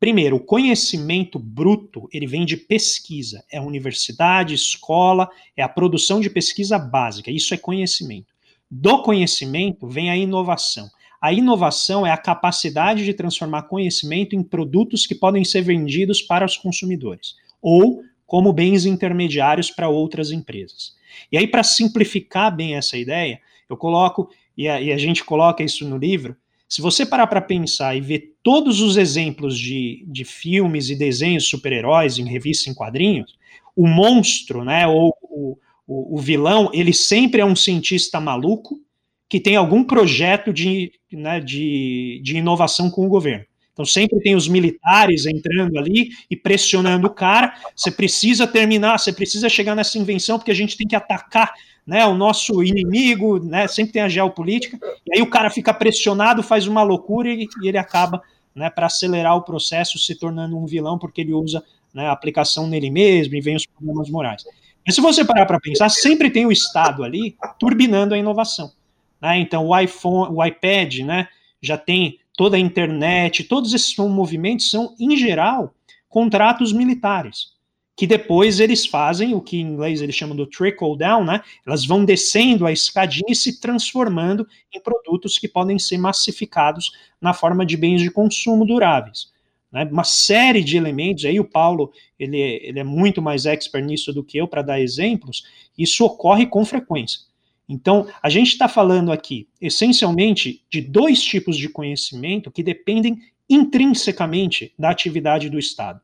Primeiro, o conhecimento bruto, ele vem de pesquisa, é universidade, escola, é a produção de pesquisa básica, isso é conhecimento. Do conhecimento vem a inovação. A inovação é a capacidade de transformar conhecimento em produtos que podem ser vendidos para os consumidores ou como bens intermediários para outras empresas. E aí, para simplificar bem essa ideia, eu coloco, e a, e a gente coloca isso no livro, se você parar para pensar e ver todos os exemplos de, de filmes e desenhos super-heróis em revista em quadrinhos, o monstro, né, ou o, o, o vilão, ele sempre é um cientista maluco que tem algum projeto de, né, de, de inovação com o governo. Então sempre tem os militares entrando ali e pressionando o cara. Você precisa terminar, você precisa chegar nessa invenção porque a gente tem que atacar né, o nosso inimigo, né, sempre tem a geopolítica. E aí o cara fica pressionado, faz uma loucura e, e ele acaba, né, para acelerar o processo, se tornando um vilão porque ele usa né, a aplicação nele mesmo e vem os problemas morais. Mas se você parar para pensar, sempre tem o Estado ali turbinando a inovação. Né? Então, o iPhone, o iPad, né, já tem toda a internet, todos esses movimentos são, em geral, contratos militares, que depois eles fazem o que em inglês eles chamam do trickle down, né? Elas vão descendo a escadinha e se transformando em produtos que podem ser massificados na forma de bens de consumo duráveis. Né? Uma série de elementos, aí o Paulo ele, ele é muito mais expert nisso do que eu para dar exemplos, isso ocorre com frequência. Então, a gente está falando aqui, essencialmente, de dois tipos de conhecimento que dependem intrinsecamente da atividade do Estado.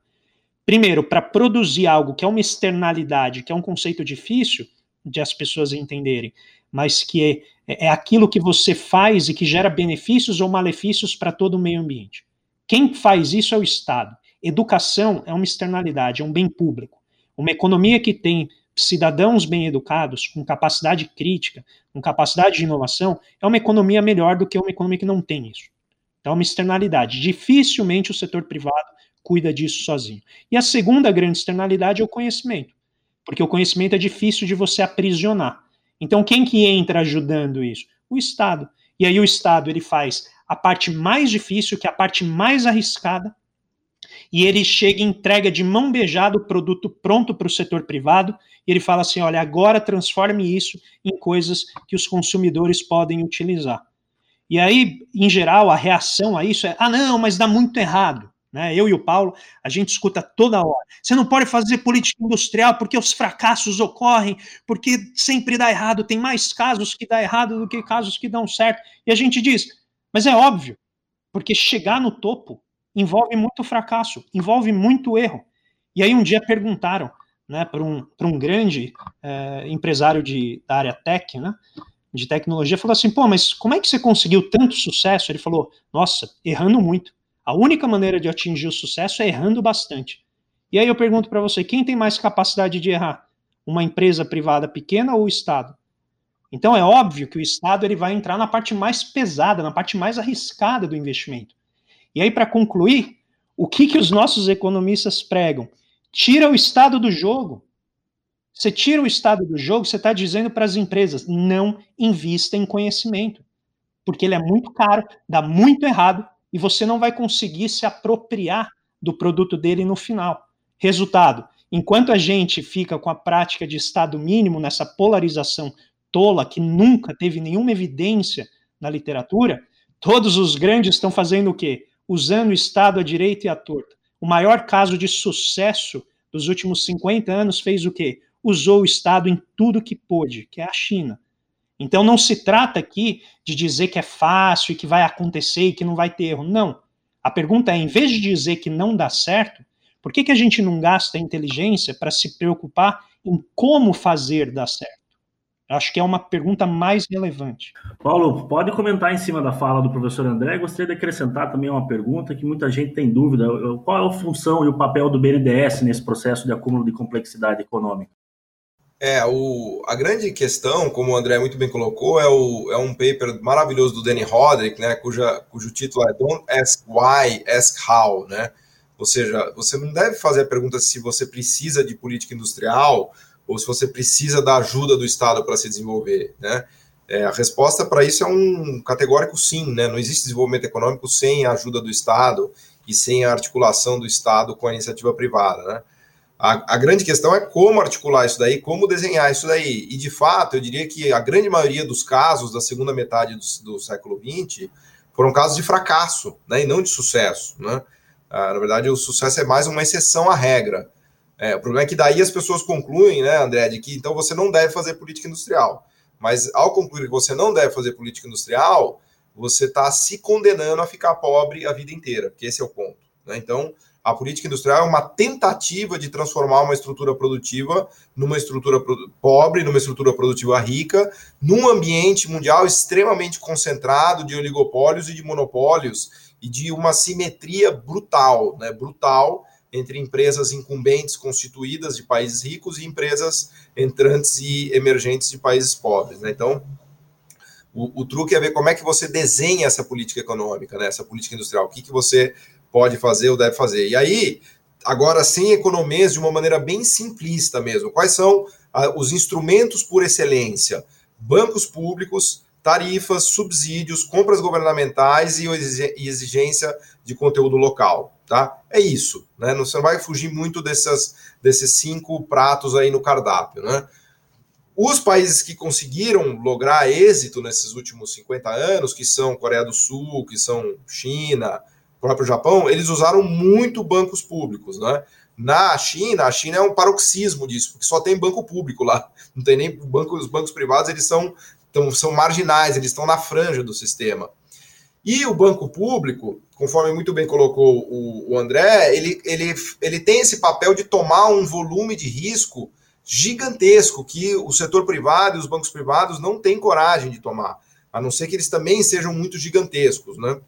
Primeiro, para produzir algo que é uma externalidade, que é um conceito difícil de as pessoas entenderem, mas que é, é aquilo que você faz e que gera benefícios ou malefícios para todo o meio ambiente. Quem faz isso é o Estado. Educação é uma externalidade, é um bem público. Uma economia que tem cidadãos bem educados, com capacidade crítica, com capacidade de inovação, é uma economia melhor do que uma economia que não tem isso. Então, é uma externalidade. Dificilmente o setor privado cuida disso sozinho. E a segunda grande externalidade é o conhecimento, porque o conhecimento é difícil de você aprisionar. Então, quem que entra ajudando isso? O Estado. E aí o Estado ele faz a parte mais difícil, que é a parte mais arriscada, e ele chega e entrega de mão beijada o produto pronto para o setor privado, e ele fala assim: olha, agora transforme isso em coisas que os consumidores podem utilizar. E aí, em geral, a reação a isso é: ah, não, mas dá muito errado. Né? Eu e o Paulo, a gente escuta toda hora. Você não pode fazer política industrial porque os fracassos ocorrem, porque sempre dá errado, tem mais casos que dá errado do que casos que dão certo. E a gente diz, mas é óbvio, porque chegar no topo envolve muito fracasso, envolve muito erro. E aí um dia perguntaram né, para um, um grande é, empresário de, da área tech, né, de tecnologia, falou assim, pô, mas como é que você conseguiu tanto sucesso? Ele falou, nossa, errando muito. A única maneira de atingir o sucesso é errando bastante. E aí eu pergunto para você, quem tem mais capacidade de errar? Uma empresa privada pequena ou o Estado? Então é óbvio que o Estado ele vai entrar na parte mais pesada, na parte mais arriscada do investimento. E aí, para concluir, o que, que os nossos economistas pregam? Tira o estado do jogo. Você tira o estado do jogo, você está dizendo para as empresas: não invista em conhecimento, porque ele é muito caro, dá muito errado e você não vai conseguir se apropriar do produto dele no final. Resultado: enquanto a gente fica com a prática de Estado mínimo nessa polarização tola que nunca teve nenhuma evidência na literatura, todos os grandes estão fazendo o quê? Usando o Estado à direita e à torta. O maior caso de sucesso dos últimos 50 anos fez o quê? Usou o Estado em tudo que pôde, que é a China. Então não se trata aqui de dizer que é fácil e que vai acontecer e que não vai ter erro. Não. A pergunta é, em vez de dizer que não dá certo, por que, que a gente não gasta inteligência para se preocupar em como fazer dar certo? Acho que é uma pergunta mais relevante. Paulo, pode comentar em cima da fala do professor André. Gostaria de acrescentar também uma pergunta que muita gente tem dúvida: qual é a função e o papel do BNDES nesse processo de acúmulo de complexidade econômica? É, o, a grande questão, como o André muito bem colocou, é, o, é um paper maravilhoso do Danny Roderick, né, cuja, cujo título é Don't Ask Why, Ask How, né? Ou seja, você não deve fazer a pergunta se você precisa de política industrial ou se você precisa da ajuda do Estado para se desenvolver, né? É, a resposta para isso é um categórico sim, né? Não existe desenvolvimento econômico sem a ajuda do Estado e sem a articulação do Estado com a iniciativa privada, né? A, a, grande questão é como articular isso daí, como desenhar isso daí. E, de fato, eu diria que a grande maioria dos casos da segunda metade do, do século XX foram casos de fracasso, né, e não de sucesso. Né? Ah, na verdade, o sucesso é mais uma exceção à regra. É, o problema é que daí as pessoas concluem, né, André, de que então você não deve fazer política industrial. Mas ao concluir que você não deve fazer política industrial, você está se condenando a ficar pobre a vida inteira, porque esse é o ponto. Né? Então, a política industrial é uma tentativa de transformar uma estrutura produtiva numa estrutura pobre, numa estrutura produtiva rica, num ambiente mundial extremamente concentrado de oligopólios e de monopólios e de uma simetria brutal, né? Brutal entre empresas incumbentes constituídas de países ricos e empresas entrantes e emergentes de países pobres. Né? Então, o, o, truque é ver como é que você desenha essa política econômica, né? essa política industrial, o que, que você pode fazer ou deve fazer. E aí, agora, sem economias, de uma maneira bem simplista mesmo, quais são ah, os instrumentos por excelência? Bancos públicos, tarifas, subsídios, compras governamentais e exigência de conteúdo local, tá? É isso, né? Você não vai fugir muito dessas, desses cinco pratos aí no cardápio, né? Os países que conseguiram lograr êxito nesses últimos 50 anos, que são Coreia do Sul, que são China, próprio Japão, eles usaram muito bancos públicos, né? Na China, a China é um paroxismo disso, porque só tem banco público lá, não tem nem banco, os bancos privados, eles são são marginais, eles estão na franja do sistema. E o banco público, conforme muito bem colocou o, o André, ele, ele, ele tem esse papel de tomar um volume de risco gigantesco que o setor privado e os bancos privados não têm coragem de tomar, a não ser que eles também sejam muito gigantescos, né?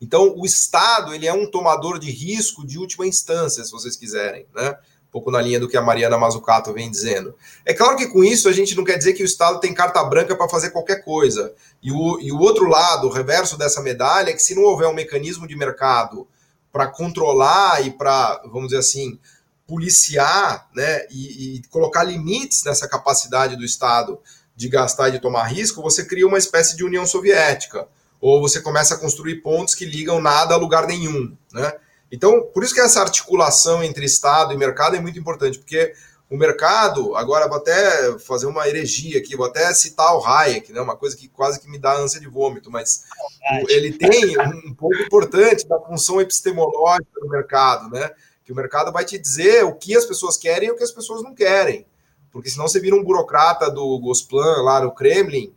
Então, o Estado ele é um tomador de risco de última instância, se vocês quiserem, né? Pouco na linha do que a Mariana Mazzucato vem dizendo. É claro que com isso a gente não quer dizer que o Estado tem carta branca para fazer qualquer coisa. E o, e o outro lado, o reverso dessa medalha, é que se não houver um mecanismo de mercado para controlar e para, vamos dizer assim, policiar né, e, e colocar limites nessa capacidade do Estado de gastar e de tomar risco, você cria uma espécie de União Soviética. Ou você começa a construir pontos que ligam nada a lugar nenhum. Né? Então, por isso que essa articulação entre Estado e mercado é muito importante, porque o mercado, agora vou até fazer uma heregia aqui, vou até citar o Hayek, né, uma coisa que quase que me dá ânsia de vômito, mas é ele tem um ponto importante da função epistemológica do mercado, né? Que o mercado vai te dizer o que as pessoas querem e o que as pessoas não querem. Porque senão você vira um burocrata do Gosplan lá no Kremlin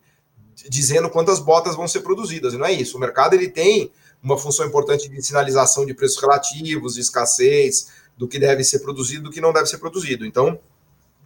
dizendo quantas botas vão ser produzidas. E não é isso. O mercado ele tem uma função importante de sinalização de preços relativos, de escassez, do que deve ser produzido, do que não deve ser produzido. Então,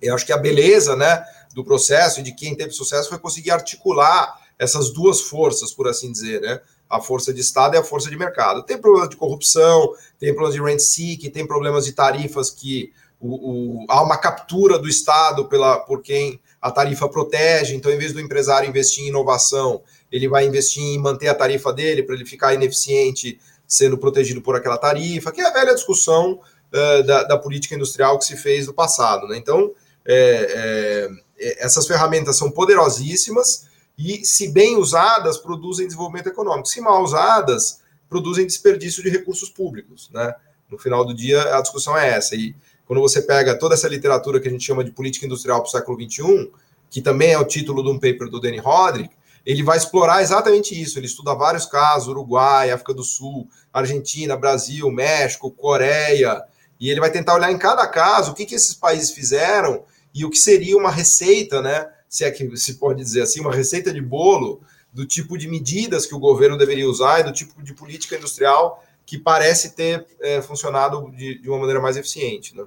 eu acho que a beleza né, do processo e de quem teve sucesso foi conseguir articular essas duas forças, por assim dizer, né? A força de Estado e a força de mercado. Tem problemas de corrupção, tem problemas de rent seeking, tem problemas de tarifas que o, o, há uma captura do Estado pela, por quem a tarifa protege, então, em vez do empresário investir em inovação, ele vai investir em manter a tarifa dele para ele ficar ineficiente sendo protegido por aquela tarifa, que é a velha discussão uh, da, da, política industrial que se fez no passado. Né? Então, é, é, essas ferramentas são poderosíssimas e, se bem usadas, produzem desenvolvimento econômico. Se mal usadas, produzem desperdício de recursos públicos. Né? No final do dia, a discussão é essa. E quando você pega toda essa literatura que a gente chama de política industrial para o século XXI, que também é o título de um paper do Danny Roderick, ele vai explorar exatamente isso. Ele estuda vários casos: Uruguai, África do Sul, Argentina, Brasil, México, Coreia, e ele vai tentar olhar em cada caso o que, que esses países fizeram e o que seria uma receita, né? Se é que se pode dizer assim, uma receita de bolo do tipo de medidas que o governo deveria usar e do tipo de política industrial que parece ter é, funcionado de, de, uma maneira mais eficiente. Né?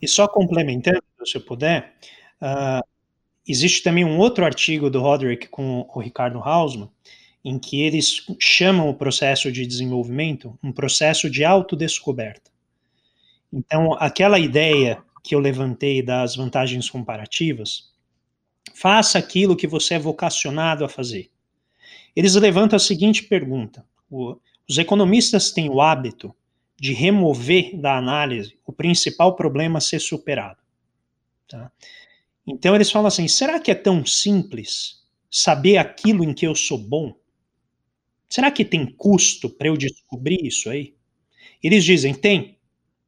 E só complementando, se eu puder, uh, existe também um outro artigo do Roderick com o Ricardo Hausmann, em que eles chamam o processo de desenvolvimento um processo de autodescoberta. Então, aquela ideia que eu levantei das vantagens comparativas, faça aquilo que você é vocacionado a fazer. Eles levantam a seguinte pergunta: os economistas têm o hábito de remover da análise o principal problema a ser superado. Tá? Então eles falam assim: será que é tão simples saber aquilo em que eu sou bom? Será que tem custo para eu descobrir isso aí? Eles dizem: tem,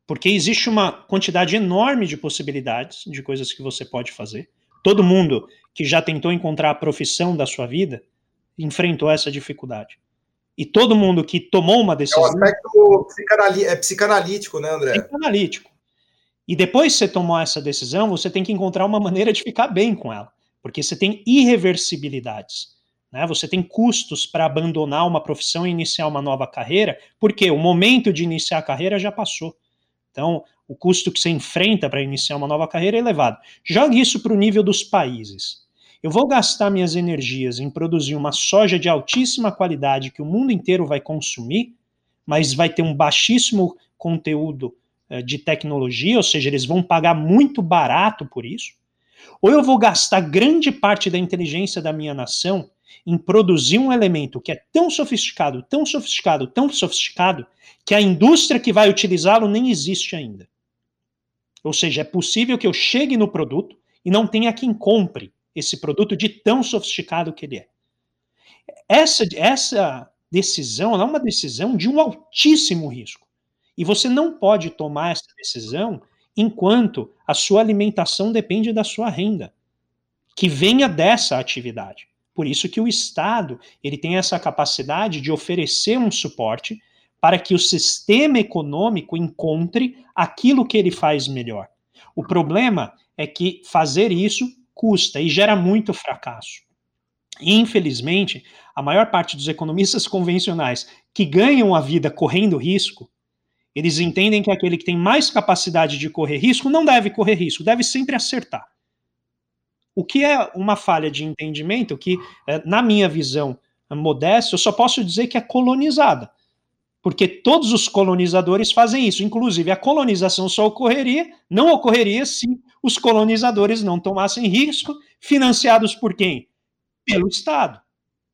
porque existe uma quantidade enorme de possibilidades de coisas que você pode fazer. Todo mundo que já tentou encontrar a profissão da sua vida enfrentou essa dificuldade. E todo mundo que tomou uma decisão. É um aspecto psicanalí é psicanalítico, né, André? Psicanalítico. E depois que você tomou essa decisão, você tem que encontrar uma maneira de ficar bem com ela, porque você tem irreversibilidades. Né? Você tem custos para abandonar uma profissão e iniciar uma nova carreira, porque o momento de iniciar a carreira já passou. Então, o custo que você enfrenta para iniciar uma nova carreira é elevado. Jogue isso para o nível dos países. Eu vou gastar minhas energias em produzir uma soja de altíssima qualidade que o mundo inteiro vai consumir, mas vai ter um baixíssimo conteúdo de tecnologia, ou seja, eles vão pagar muito barato por isso, ou eu vou gastar grande parte da inteligência da minha nação em produzir um elemento que é tão sofisticado, tão sofisticado, tão sofisticado, que a indústria que vai utilizá-lo nem existe ainda. Ou seja, é possível que eu chegue no produto e não tenha quem compre esse produto de tão sofisticado que ele é. Essa, essa decisão é uma decisão de um altíssimo risco. E você não pode tomar essa decisão enquanto a sua alimentação depende da sua renda, que venha dessa atividade. Por isso que o Estado, ele tem essa capacidade de oferecer um suporte para que o sistema econômico encontre aquilo que ele faz melhor. O problema é que fazer isso custa e gera muito fracasso. E, infelizmente, a maior parte dos economistas convencionais que ganham a vida correndo risco eles entendem que aquele que tem mais capacidade de correr risco não deve correr risco, deve sempre acertar. O que é uma falha de entendimento que, é, na minha visão modesta, eu só posso dizer que é colonizada. Porque todos os colonizadores fazem isso. Inclusive, a colonização só ocorreria, não ocorreria se os colonizadores não tomassem risco, financiados por quem? Pelo Estado,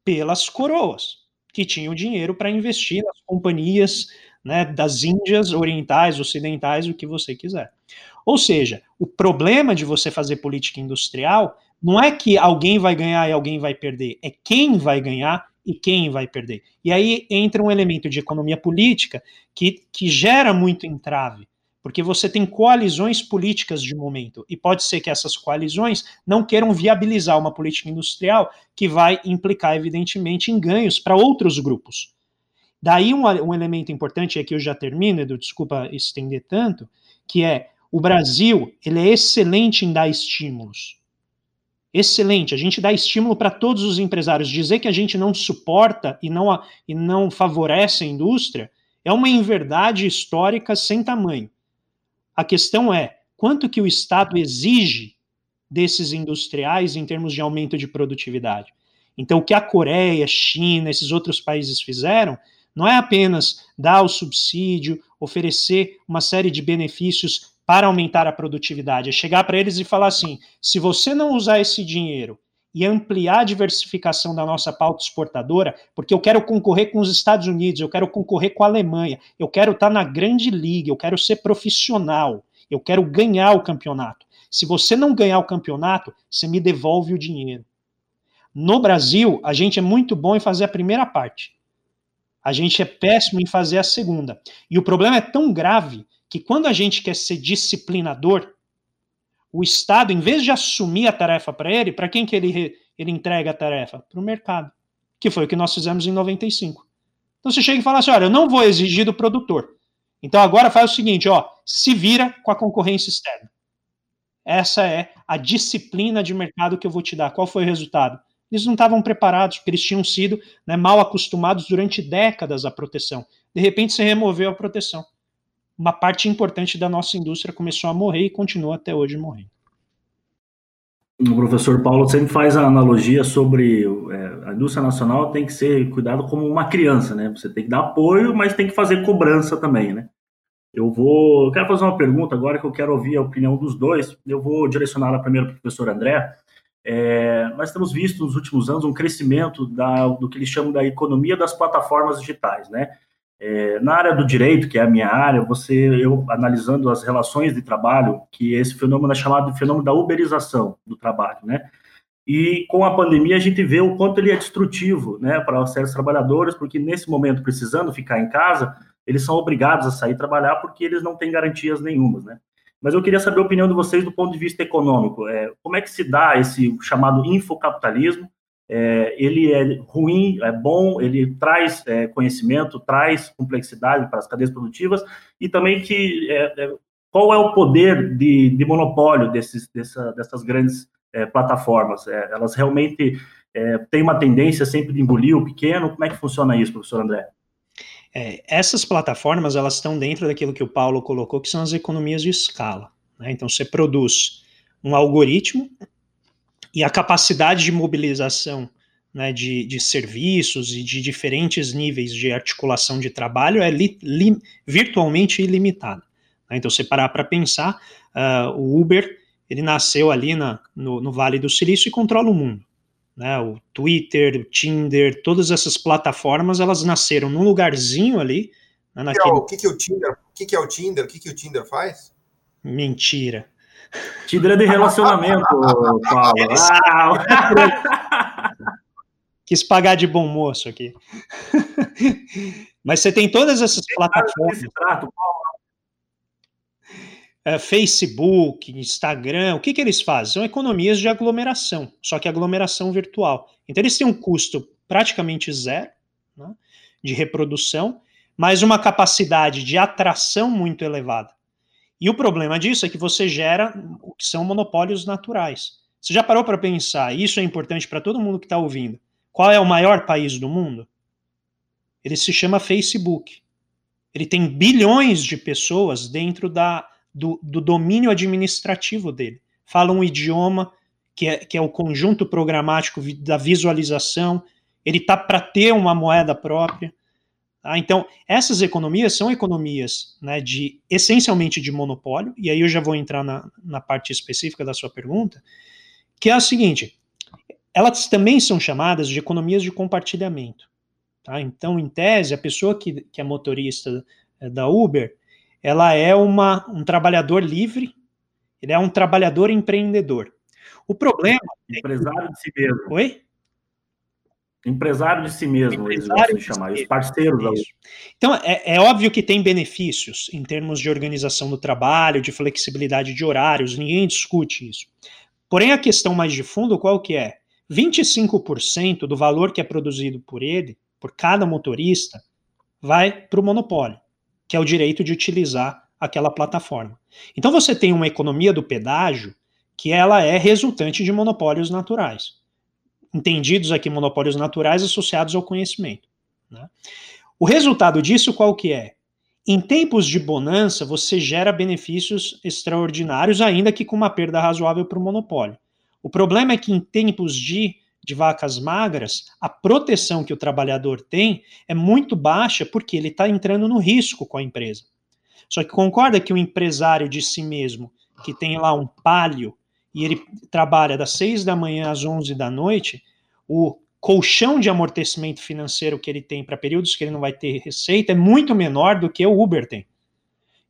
pelas coroas, que tinham dinheiro para investir nas companhias né, das Índias orientais, ocidentais, o que você quiser. Ou seja, o problema de você fazer política industrial não é que alguém vai ganhar e alguém vai perder, é quem vai ganhar e quem vai perder. E aí entra um elemento de economia política que, que gera muito entrave, porque você tem coalizões políticas de momento, e pode ser que essas coalizões não queiram viabilizar uma política industrial que vai implicar, evidentemente, em ganhos para outros grupos. Daí um, um elemento importante, e aqui eu já termino, Edu, desculpa estender tanto, que é o Brasil, ele é excelente em dar estímulos. Excelente, a gente dá estímulo para todos os empresários. Dizer que a gente não suporta e não, e não favorece a indústria é uma inverdade histórica sem tamanho. A questão é, quanto que o Estado exige desses industriais em termos de aumento de produtividade? Então, o que a Coreia, China, esses outros países fizeram não é apenas dar o subsídio, oferecer uma série de benefícios para aumentar a produtividade, é chegar para eles e falar assim: se você não usar esse dinheiro e ampliar a diversificação da nossa pauta exportadora, porque eu quero concorrer com os Estados Unidos, eu quero concorrer com a Alemanha, eu quero estar na grande liga, eu quero ser profissional, eu quero ganhar o campeonato. Se você não ganhar o campeonato, você me devolve o dinheiro. No Brasil, a gente é muito bom em fazer a primeira parte. A gente é péssimo em fazer a segunda. E o problema é tão grave que quando a gente quer ser disciplinador, o Estado, em vez de assumir a tarefa para ele, para quem que ele, ele entrega a tarefa? Para o mercado, que foi o que nós fizemos em 95. Então você chega e fala assim, olha, eu não vou exigir do produtor. Então agora faz o seguinte, ó, se vira com a concorrência externa. Essa é a disciplina de mercado que eu vou te dar. Qual foi o resultado? Eles não estavam preparados, porque eles tinham sido né, mal acostumados durante décadas à proteção. De repente, você removeu a proteção uma parte importante da nossa indústria começou a morrer e continua até hoje morrendo. O professor Paulo sempre faz a analogia sobre é, a indústria nacional tem que ser cuidado como uma criança, né? Você tem que dar apoio, mas tem que fazer cobrança também, né? Eu vou, eu quero fazer uma pergunta agora que eu quero ouvir a opinião dos dois. Eu vou direcioná-la primeiro para o professor André. É, nós temos visto nos últimos anos um crescimento da, do que eles chamam da economia das plataformas digitais, né? É, na área do direito, que é a minha área, você, eu analisando as relações de trabalho, que esse fenômeno é chamado de fenômeno da uberização do trabalho, né? E com a pandemia a gente vê o quanto ele é destrutivo, né, para certos trabalhadores, porque nesse momento precisando ficar em casa, eles são obrigados a sair trabalhar porque eles não têm garantias nenhumas, né? Mas eu queria saber a opinião de vocês do ponto de vista econômico. É, como é que se dá esse chamado infocapitalismo? é, ele é ruim, é bom, ele traz é, conhecimento, traz complexidade para as cadeias produtivas e também que é, é qual é o poder de, de monopólio desses, dessa, dessas grandes é, plataformas? Elas realmente têm uma tendência sempre de engolir o pequeno? Como é que funciona isso, professor André? Essas plataformas elas estão dentro daquilo que o Paulo colocou, que são as economias de escala. Né? Então você produz um algoritmo e a capacidade de mobilização né, de, de, serviços e de diferentes níveis de articulação de trabalho é li, li, virtualmente ilimitada. Né? Então, você parar para pensar, uh, o Uber ele nasceu ali na, no, no, Vale do Silício e controla o mundo. Né? O Twitter, o Tinder, todas essas plataformas, elas nasceram num lugarzinho ali. Né, naquele... O que, que é o Tinder? O que, que é o Tinder? O que, que o Tinder faz? Mentira. Tinder de relacionamento, Paulo. Ah, Quis pagar de bom moço aqui. Mas você tem todas essas plataformas. É, Facebook, Instagram, o que, que eles fazem? São economias de aglomeração, só que aglomeração virtual. Então eles têm um custo praticamente zero né, de reprodução, mas uma capacidade de atração muito elevada. E o problema disso é que você gera o que são monopólios naturais. Você já parou para pensar? Isso é importante para todo mundo que está ouvindo. Qual é o maior país do mundo? Ele se chama Facebook. Ele tem bilhões de pessoas dentro da, do, do domínio administrativo dele. Falam um idioma que é, que é o conjunto programático da visualização. Ele está para ter uma moeda própria. Tá? Então, essas economias são economias né, de essencialmente de monopólio, e aí eu já vou entrar na, na parte específica da sua pergunta, que é a seguinte: elas também são chamadas de economias de compartilhamento. Tá? Então, em tese, a pessoa que, que é motorista eh, da Uber, ela é uma, um trabalhador livre, ele é um trabalhador empreendedor. O problema. Empresário de si mesmo. Oi? Empresário de si mesmo, eles gostam de chamar, os parceiros Então, é, é, óbvio que tem benefícios em termos de organização do trabalho, de flexibilidade de horários, ninguém discute isso. Porém, a questão mais de fundo, qual que é? 25% do valor que é produzido por ele, por cada motorista, vai para o monopólio, que é o direito de utilizar aquela plataforma. Então, você tem uma economia do pedágio que ela é resultante de monopólios naturais entendidos aqui monopólios naturais associados ao conhecimento. Né? O resultado disso qual que é? Em tempos de bonança, você gera benefícios extraordinários, ainda que com uma perda razoável para o monopólio. O problema é que em tempos de, de vacas magras, a proteção que o trabalhador tem é muito baixa porque ele está entrando no risco com a empresa. Só que concorda que o empresário de si mesmo, que tem lá um palio e ele trabalha das 6 da manhã às 11 da noite, o colchão de amortecimento financeiro que ele tem para períodos que ele não vai ter receita é muito menor do que o Uber tem.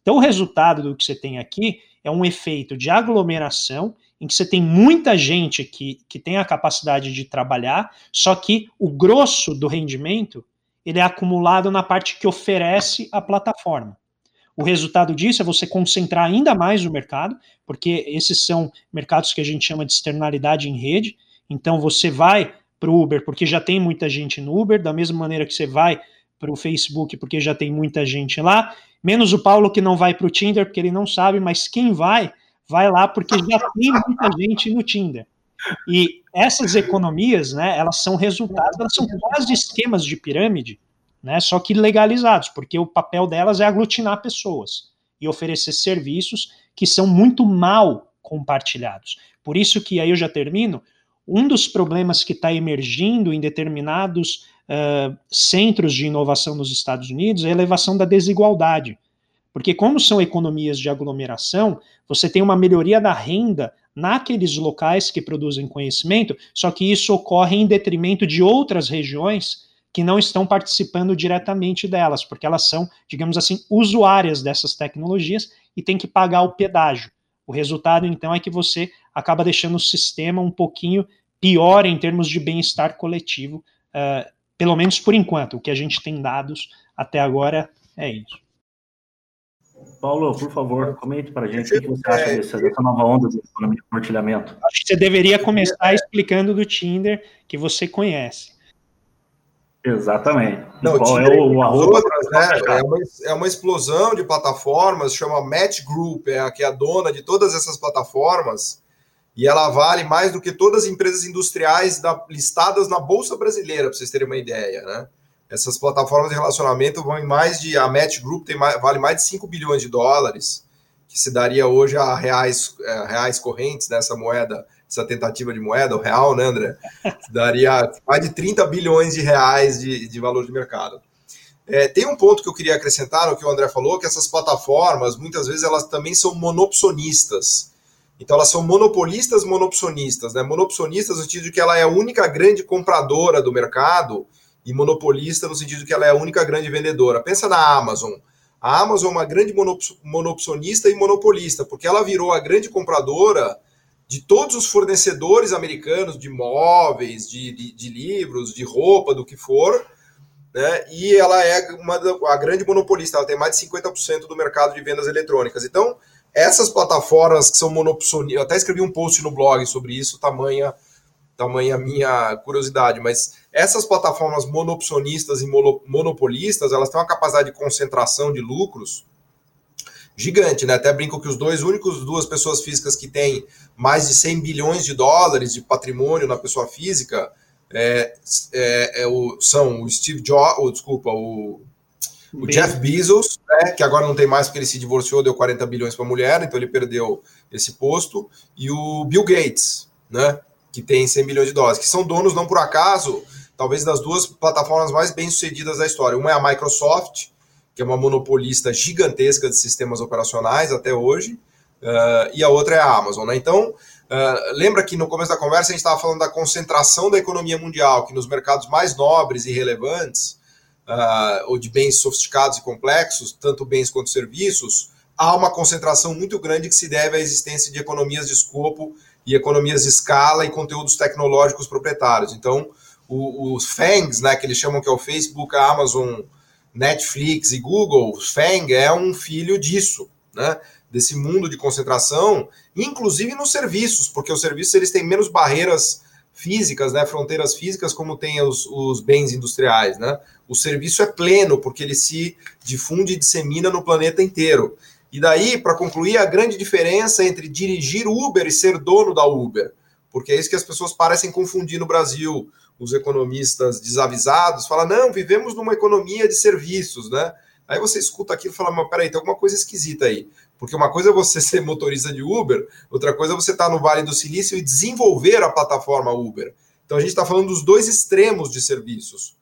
Então, o resultado do que você tem aqui é um efeito de aglomeração, em que você tem muita gente que, que tem a capacidade de trabalhar, só que o grosso do rendimento ele é acumulado na parte que oferece a plataforma. O resultado disso é você concentrar ainda mais o mercado, porque esses são mercados que a gente chama de externalidade em rede. Então você vai para o Uber porque já tem muita gente no Uber, da mesma maneira que você vai para o Facebook porque já tem muita gente lá, menos o Paulo que não vai para o Tinder porque ele não sabe, mas quem vai, vai lá porque já tem muita gente no Tinder. E essas economias, né, elas são resultados, elas são quase esquemas de pirâmide, né, só que legalizados, porque o papel delas é aglutinar pessoas e oferecer serviços que são muito mal compartilhados. Por isso que aí eu já termino, um dos problemas que está emergindo em determinados uh, centros de inovação nos Estados Unidos é a elevação da desigualdade. Porque, como são economias de aglomeração, você tem uma melhoria da renda naqueles locais que produzem conhecimento, só que isso ocorre em detrimento de outras regiões que não estão participando diretamente delas, porque elas são, digamos assim, usuárias dessas tecnologias e têm que pagar o pedágio. O resultado, então, é que você acaba deixando o sistema um pouquinho pior em termos de bem-estar coletivo, uh, pelo menos por enquanto. O que a gente tem dados até agora é isso. Paulo, por favor, comente para a gente o que você acha dessa, dessa nova onda de economia de compartilhamento. Acho que você deveria começar explicando do Tinder que você conhece. Exatamente. Não, Qual é o, o outras, né? é, uma, é uma explosão de plataformas, chama Match Group, é a que é a dona de todas essas plataformas, e ela vale mais do que todas as empresas industriais da, listadas na Bolsa Brasileira, para vocês terem uma ideia, né? Essas plataformas de relacionamento vão em mais de. A Match Group tem mais, vale mais de 5 bilhões de dólares, que se daria hoje a reais, é, reais correntes nessa moeda essa tentativa de moeda, o real, né, André? Daria mais de 30 bilhões de reais de, de valor de mercado. É, tem um ponto que eu queria acrescentar no que o André falou, que essas plataformas, muitas vezes, elas também são monopsonistas. Então, elas são monopolistas monopsonistas, né? Monopsonistas no sentido de que ela é a única grande compradora do mercado e monopolista no sentido que ela é a única grande vendedora. Pensa na Amazon. A Amazon é uma grande monopsonista e monopolista, porque ela virou a grande compradora de todos os fornecedores americanos de móveis, de, de, de, livros, de roupa, do que for, né? E ela é uma a grande monopolista, ela tem mais de 50% do mercado de vendas eletrônicas. Então, essas plataformas que são monopsonistas, eu até escrevi um post no blog sobre isso, tamanha tamanha minha curiosidade, mas essas plataformas monopsonistas e monopolistas, elas têm uma capacidade de concentração de lucros gigante, né? Até brinco que os dois únicos duas pessoas físicas que têm mais de 100 bilhões de dólares de patrimônio na pessoa física é, é, é o, são o Steve Jobs, ou, desculpa, o, o Jeff Bezos, né, que agora não tem mais porque ele se divorciou, deu 40 bilhões para a mulher, então ele perdeu esse posto, e o Bill Gates, né, que tem 100 bilhões de dólares, que são donos, não por acaso, talvez das duas plataformas mais bem-sucedidas da história. Uma é a Microsoft, que é uma monopolista gigantesca de sistemas operacionais até hoje, uh, e a outra é a Amazon. Né? Então, uh, lembra que no começo da conversa a gente estava falando da concentração da economia mundial, que nos mercados mais nobres e relevantes, uh, ou de bens sofisticados e complexos, tanto bens quanto serviços, há uma concentração muito grande que se deve à existência de economias de escopo e economias de escala e conteúdos tecnológicos proprietários. Então, os FANGs, né, que eles chamam que é o Facebook, a Amazon, Netflix e Google, Fang é um filho disso, né? Desse mundo de concentração, inclusive nos serviços, porque os serviços eles têm menos barreiras físicas, né? Fronteiras físicas, como tem os, os bens industriais, né? O serviço é pleno, porque ele se difunde e dissemina no planeta inteiro. E daí, para concluir, a grande diferença entre dirigir Uber e ser dono da Uber, porque é isso que as pessoas parecem confundir no Brasil os economistas desavisados, fala não, vivemos numa economia de serviços, né? Aí você escuta aquilo e fala, mas peraí, tem alguma coisa esquisita aí. Porque uma coisa é você ser motorista de Uber, outra coisa é você estar tá no Vale do Silício e desenvolver a plataforma Uber. Então a gente está falando dos dois extremos de serviços.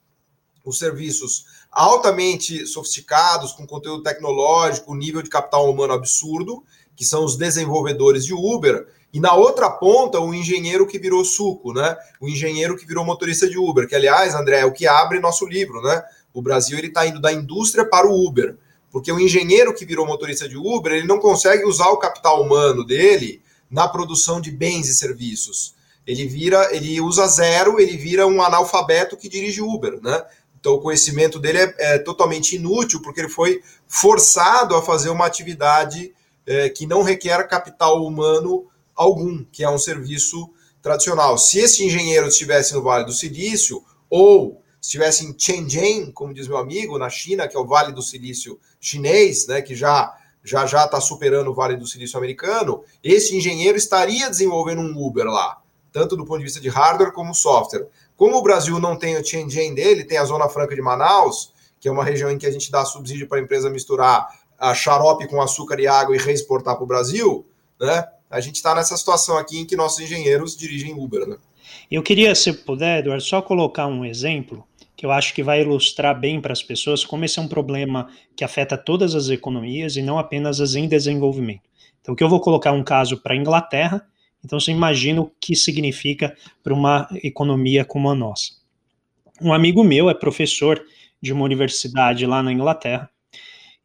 Os serviços altamente sofisticados, com conteúdo tecnológico, nível de capital humano absurdo, que são os desenvolvedores de Uber, e na outra ponta, o engenheiro que virou suco, né? O engenheiro que virou motorista de Uber, que aliás, André, é o que abre nosso livro, né? O Brasil ele está indo da indústria para o Uber, porque o engenheiro que virou motorista de Uber, ele não consegue usar o capital humano dele na produção de bens e serviços. Ele vira, ele usa zero, ele vira um analfabeto que dirige Uber, né? Então, o conhecimento dele é, é totalmente inútil, porque ele foi forçado a fazer uma atividade é, que não requer capital humano algum, que é um serviço tradicional. Se esse engenheiro estivesse no Vale do Silício, ou estivesse em Shenzhen, como diz meu amigo, na China, que é o Vale do Silício chinês, né, que já já já está superando o Vale do Silício americano, esse engenheiro estaria desenvolvendo um Uber lá, tanto do ponto de vista de hardware como software. Como o Brasil não tem o Shenzhen dele, tem a Zona Franca de Manaus, que é uma região em que a gente dá subsídio para a empresa misturar a xarope com açúcar e água e reexportar para o Brasil, né? A gente está nessa situação aqui em que nossos engenheiros dirigem Uber, né? Eu queria, se puder, Eduardo, só colocar um exemplo que eu acho que vai ilustrar bem para as pessoas como esse é um problema que afeta todas as economias e não apenas as em desenvolvimento. Então, que eu vou colocar um caso para a Inglaterra, então você imagina o que significa para uma economia como a nossa. Um amigo meu é professor de uma universidade lá na Inglaterra,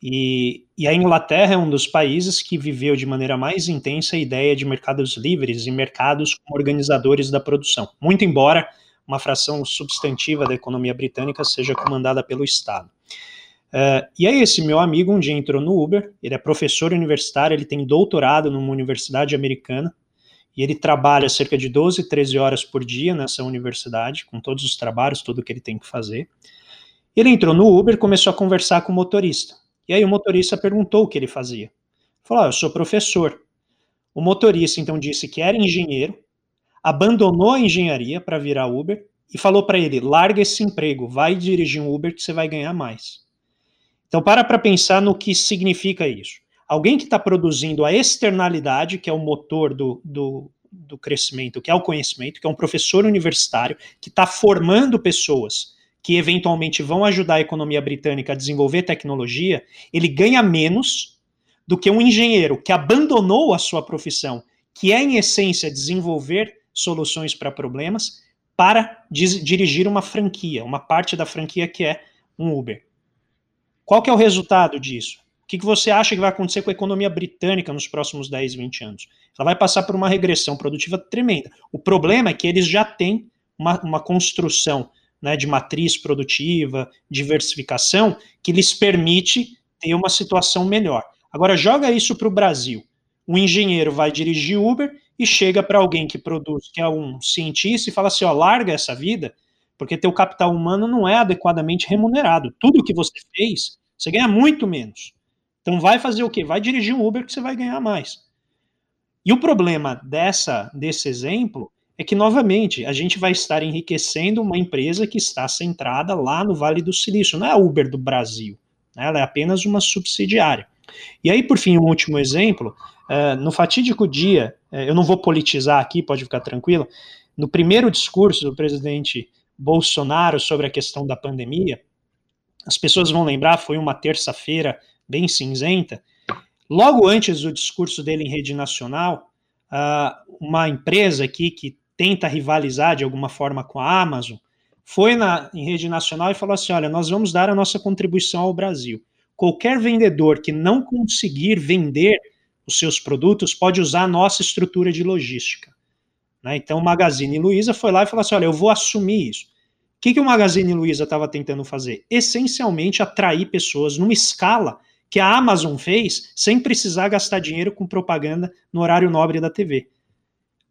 e, e, a Inglaterra é um dos países que viveu de maneira mais intensa a ideia de mercados livres e mercados como organizadores da produção. Muito embora uma fração substantiva da economia britânica seja comandada pelo Estado. Uh, e aí esse meu amigo um dia entrou no Uber, ele é professor universitário, ele tem doutorado numa universidade americana, e ele trabalha cerca de 12, 13 horas por dia nessa universidade, com todos os trabalhos, tudo que ele tem que fazer. Ele entrou no Uber começou a conversar com o motorista. E aí o motorista perguntou o que ele fazia. Falou: ah, eu sou professor. O motorista então disse que era engenheiro, abandonou a engenharia para virar Uber e falou para ele: larga esse emprego, vai dirigir um Uber que você vai ganhar mais. Então, para para pensar no que significa isso. Alguém que está produzindo a externalidade, que é o motor do, do, do crescimento, que é o conhecimento, que é um professor universitário, que está formando pessoas que eventualmente vão ajudar a economia britânica a desenvolver tecnologia, ele ganha menos do que um engenheiro que abandonou a sua profissão, que é, em essência, desenvolver soluções para problemas para dirigir uma franquia, uma parte da franquia que é um Uber. Qual que é o resultado disso? O que, você acha que vai acontecer com a economia britânica nos próximos 10, 20 anos? Ela vai passar por uma regressão produtiva tremenda. O problema é que eles já têm uma, uma construção né, de matriz produtiva, diversificação, que lhes permite ter uma situação melhor. Agora, joga isso para o Brasil. O engenheiro vai dirigir Uber e chega para alguém que produz, que é um cientista, e fala assim: ó, larga essa vida, porque teu capital humano não é adequadamente remunerado. Tudo que você fez, você ganha muito menos. Então vai fazer o quê? Vai dirigir um Uber que você vai ganhar mais. E o problema dessa desse exemplo é que novamente a gente vai estar enriquecendo uma empresa que está centrada lá no Vale do Silício, não é a Uber do Brasil, né? ela é apenas uma subsidiária. E aí, por fim, um último exemplo, uh, no fatídico dia é, eu não vou politizar aqui, pode ficar tranquilo. No primeiro discurso do presidente Bolsonaro sobre a questão da pandemia, as pessoas vão lembrar, foi uma terça-feira bem cinzenta. Logo antes do discurso dele em rede nacional, uma empresa aqui que tenta rivalizar de alguma forma com a Amazon foi na, em rede nacional e falou assim: olha, nós vamos dar a nossa contribuição ao Brasil. Qualquer vendedor que não conseguir vender os seus produtos, pode usar a nossa estrutura de logística. Né? Então, o Magazine Luiza foi lá e falou assim: olha, eu vou assumir isso. O que, que o Magazine Luiza estava tentando fazer? Essencialmente atrair pessoas numa escala que a Amazon fez sem precisar gastar dinheiro com propaganda no horário nobre da TV.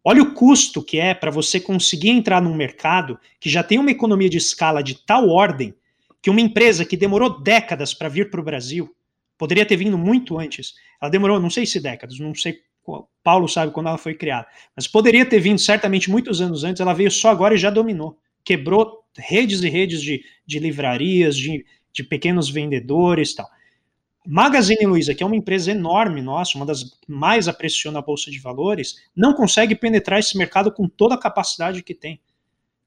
Olha o custo que é para você conseguir entrar num mercado que já tem uma economia de escala de tal ordem que uma empresa que demorou décadas para vir para o Brasil, Poderia ter vindo muito antes. Ela demorou, não sei se décadas, não sei. Paulo sabe quando ela foi criada. Mas poderia ter vindo certamente muitos anos antes. Ela veio só agora e já dominou. Quebrou redes e redes de, de livrarias, de, de pequenos vendedores tal. Magazine Luiza, que é uma empresa enorme nossa, uma das mais apreciou na Bolsa de Valores, não consegue penetrar esse mercado com toda a capacidade que tem.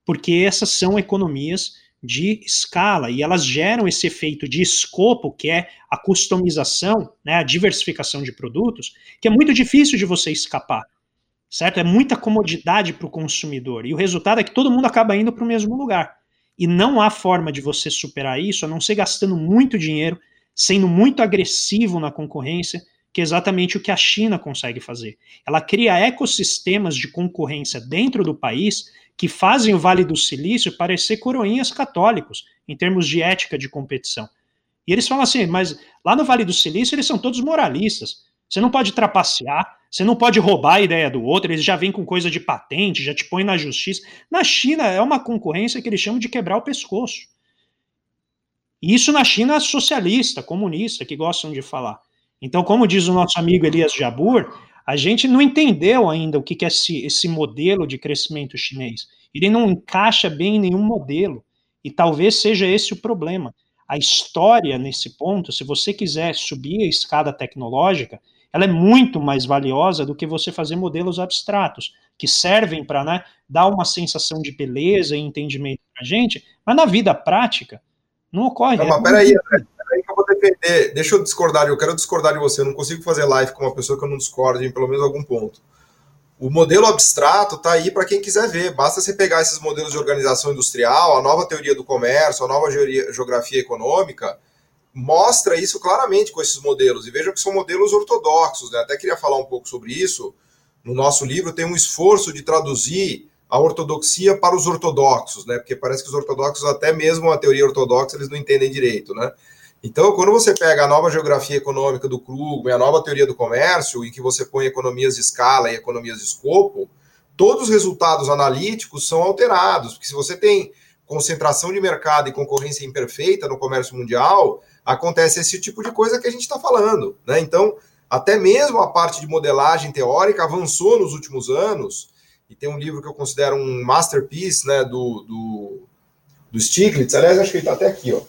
Porque essas são economias de escala e elas geram esse efeito de escopo, que é a customização, né, a diversificação de produtos, que é muito difícil de você escapar, certo? É muita comodidade para o consumidor e o resultado é que todo mundo acaba indo para o mesmo lugar. E não há forma de você superar isso a não ser gastando muito dinheiro, sendo muito agressivo na concorrência, que é exatamente o que a China consegue fazer. Ela cria ecossistemas de concorrência dentro do país que fazem o Vale do Silício parecer coroinhas católicos, em termos de ética de competição. E eles falam assim, mas lá no Vale do Silício eles são todos moralistas. Você não pode trapacear, você não pode roubar a ideia do outro, eles já vêm com coisa de patente, já te põem na justiça. Na China é uma concorrência que eles chamam de quebrar o pescoço. Isso na China socialista, comunista, que gostam de falar. Então, como diz o nosso amigo Elias Jabur, a gente não entendeu ainda o que é esse, esse modelo de crescimento chinês. Ele não encaixa bem em nenhum modelo. E talvez seja esse o problema. A história, nesse ponto, se você quiser subir a escada tecnológica, ela é muito mais valiosa do que você fazer modelos abstratos, que servem para né, dar uma sensação de beleza e entendimento para a gente, mas na vida prática não ocorre. Não, mas peraí, peraí que eu vou defender. Deixa eu discordar, eu quero discordar de você. Eu não consigo fazer live com uma pessoa que eu não discordo em pelo menos algum ponto. O modelo abstrato está aí para quem quiser ver. Basta você pegar esses modelos de organização industrial, a nova teoria do comércio, a nova geografia econômica, mostra isso claramente com esses modelos. E veja que são modelos ortodoxos. Né? Até queria falar um pouco sobre isso. No nosso livro tem um esforço de traduzir a ortodoxia para os ortodoxos, né? Porque parece que os ortodoxos, até mesmo a teoria ortodoxa, eles não entendem direito, né? Então, quando você pega a nova geografia econômica do Krugman, a nova teoria do comércio, em que você põe economias de escala e economias de escopo, todos os resultados analíticos são alterados, porque se você tem concentração de mercado e concorrência imperfeita no comércio mundial, acontece esse tipo de coisa que a gente está falando. Né? Então, até mesmo a parte de modelagem teórica avançou nos últimos anos, e tem um livro que eu considero um masterpiece né, do, do, do Stiglitz, aliás, acho que ele está até aqui, ó.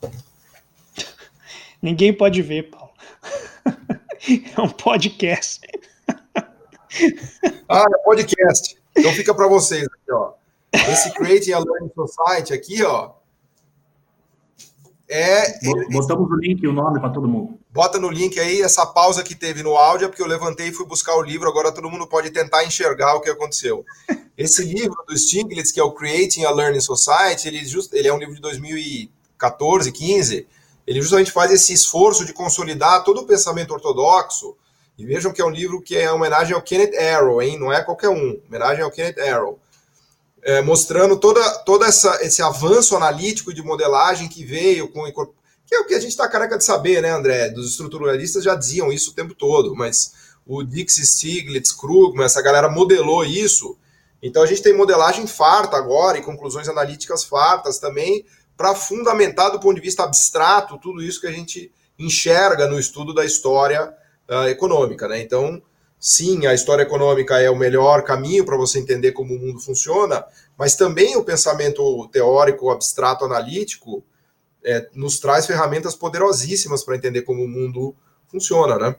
Ninguém pode ver, Paulo. É um podcast. Ah, é podcast. Então fica para vocês aqui, ó. Esse Creating a Learning Society aqui, ó, é. Botamos o link e o nome para todo mundo. Bota no link aí, essa pausa que teve no áudio, é porque eu levantei e fui buscar o livro, agora todo mundo pode tentar enxergar o que aconteceu. Esse livro do Stiglitz, que é o Creating a Learning Society, ele, just, ele é um livro de 2014, 15 ele justamente faz esse esforço de consolidar todo o pensamento ortodoxo. E vejam que é um livro que é homenagem ao Kenneth Arrow, hein? Não é qualquer um, homenagem ao Kenneth Arrow. É, mostrando toda, todo essa, esse avanço analítico de modelagem que veio com que é o que a gente está careca de saber, né, André? Dos estruturalistas já diziam isso o tempo todo, mas o Dix Stiglitz, Krugman, essa galera modelou isso. Então a gente tem modelagem farta agora e conclusões analíticas fartas também para fundamentar do ponto de vista abstrato tudo isso que a gente enxerga no estudo da história uh, econômica. Né? Então, sim, a história econômica é o melhor caminho para você entender como o mundo funciona, mas também o pensamento teórico, abstrato, analítico é, nos traz ferramentas poderosíssimas para entender como o mundo funciona, né?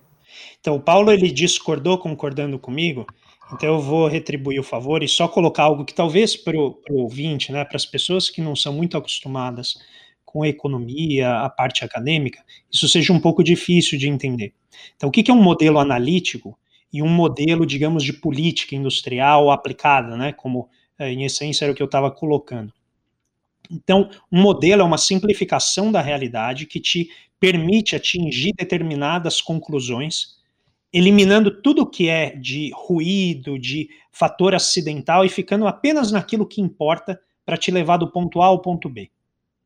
Então, o Paulo ele discordou concordando comigo, então eu vou retribuir o favor e só colocar algo que talvez para o ouvinte, né, para as pessoas que não são muito acostumadas com a economia, a parte acadêmica, isso seja um pouco difícil de entender. Então, o que é um modelo analítico e um modelo, digamos, de política industrial aplicada, né, como eh, em essência era o que eu estava colocando. Então, um modelo é uma simplificação da realidade que te permite atingir determinadas conclusões eliminando tudo que é de ruído, de fator acidental e ficando apenas naquilo que importa para te levar do ponto A ao ponto B.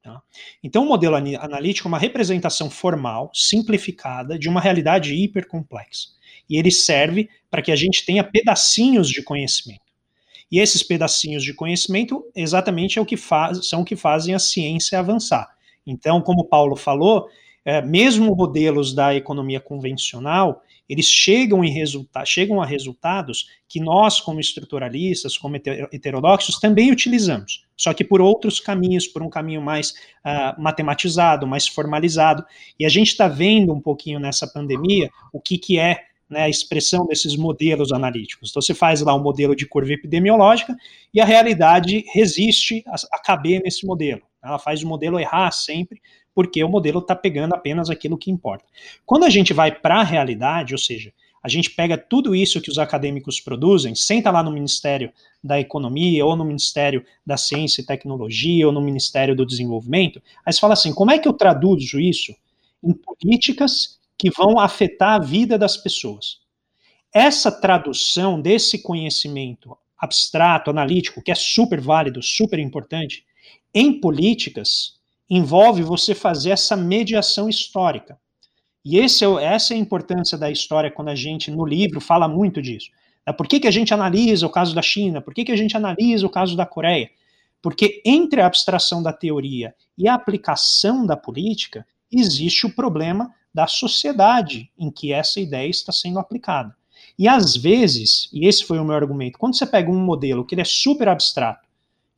Tá? Então, o modelo analítico é uma representação formal, simplificada, de uma realidade hipercomplexa. E ele serve para que a gente tenha pedacinhos de conhecimento. E esses pedacinhos de conhecimento exatamente é o que faz, são o que fazem a ciência avançar. Então, como Paulo falou, é, mesmo modelos da economia convencional, eles chegam, em resulta chegam a resultados que nós, como estruturalistas, como heterodoxos, também utilizamos, só que por outros caminhos, por um caminho mais uh, matematizado, mais formalizado. E a gente está vendo um pouquinho nessa pandemia o que, que é né, a expressão desses modelos analíticos. Então, você faz lá um modelo de curva epidemiológica e a realidade resiste a, a caber nesse modelo. Ela faz o modelo errar sempre, porque o modelo está pegando apenas aquilo que importa. Quando a gente vai para a realidade, ou seja, a gente pega tudo isso que os acadêmicos produzem, senta lá no Ministério da Economia, ou no Ministério da Ciência e Tecnologia, ou no Ministério do Desenvolvimento, aí você fala assim: como é que eu traduzo isso em políticas que vão afetar a vida das pessoas? Essa tradução desse conhecimento abstrato, analítico, que é super válido, super importante, em políticas, envolve você fazer essa mediação histórica. E esse é, essa é a importância da história quando a gente, no livro, fala muito disso. É, por que, que a gente analisa o caso da China? Por que, que a gente analisa o caso da Coreia? Porque entre a abstração da teoria e a aplicação da política, existe o problema da sociedade em que essa ideia está sendo aplicada. E às vezes, e esse foi o meu argumento, quando você pega um modelo que ele é super abstrato,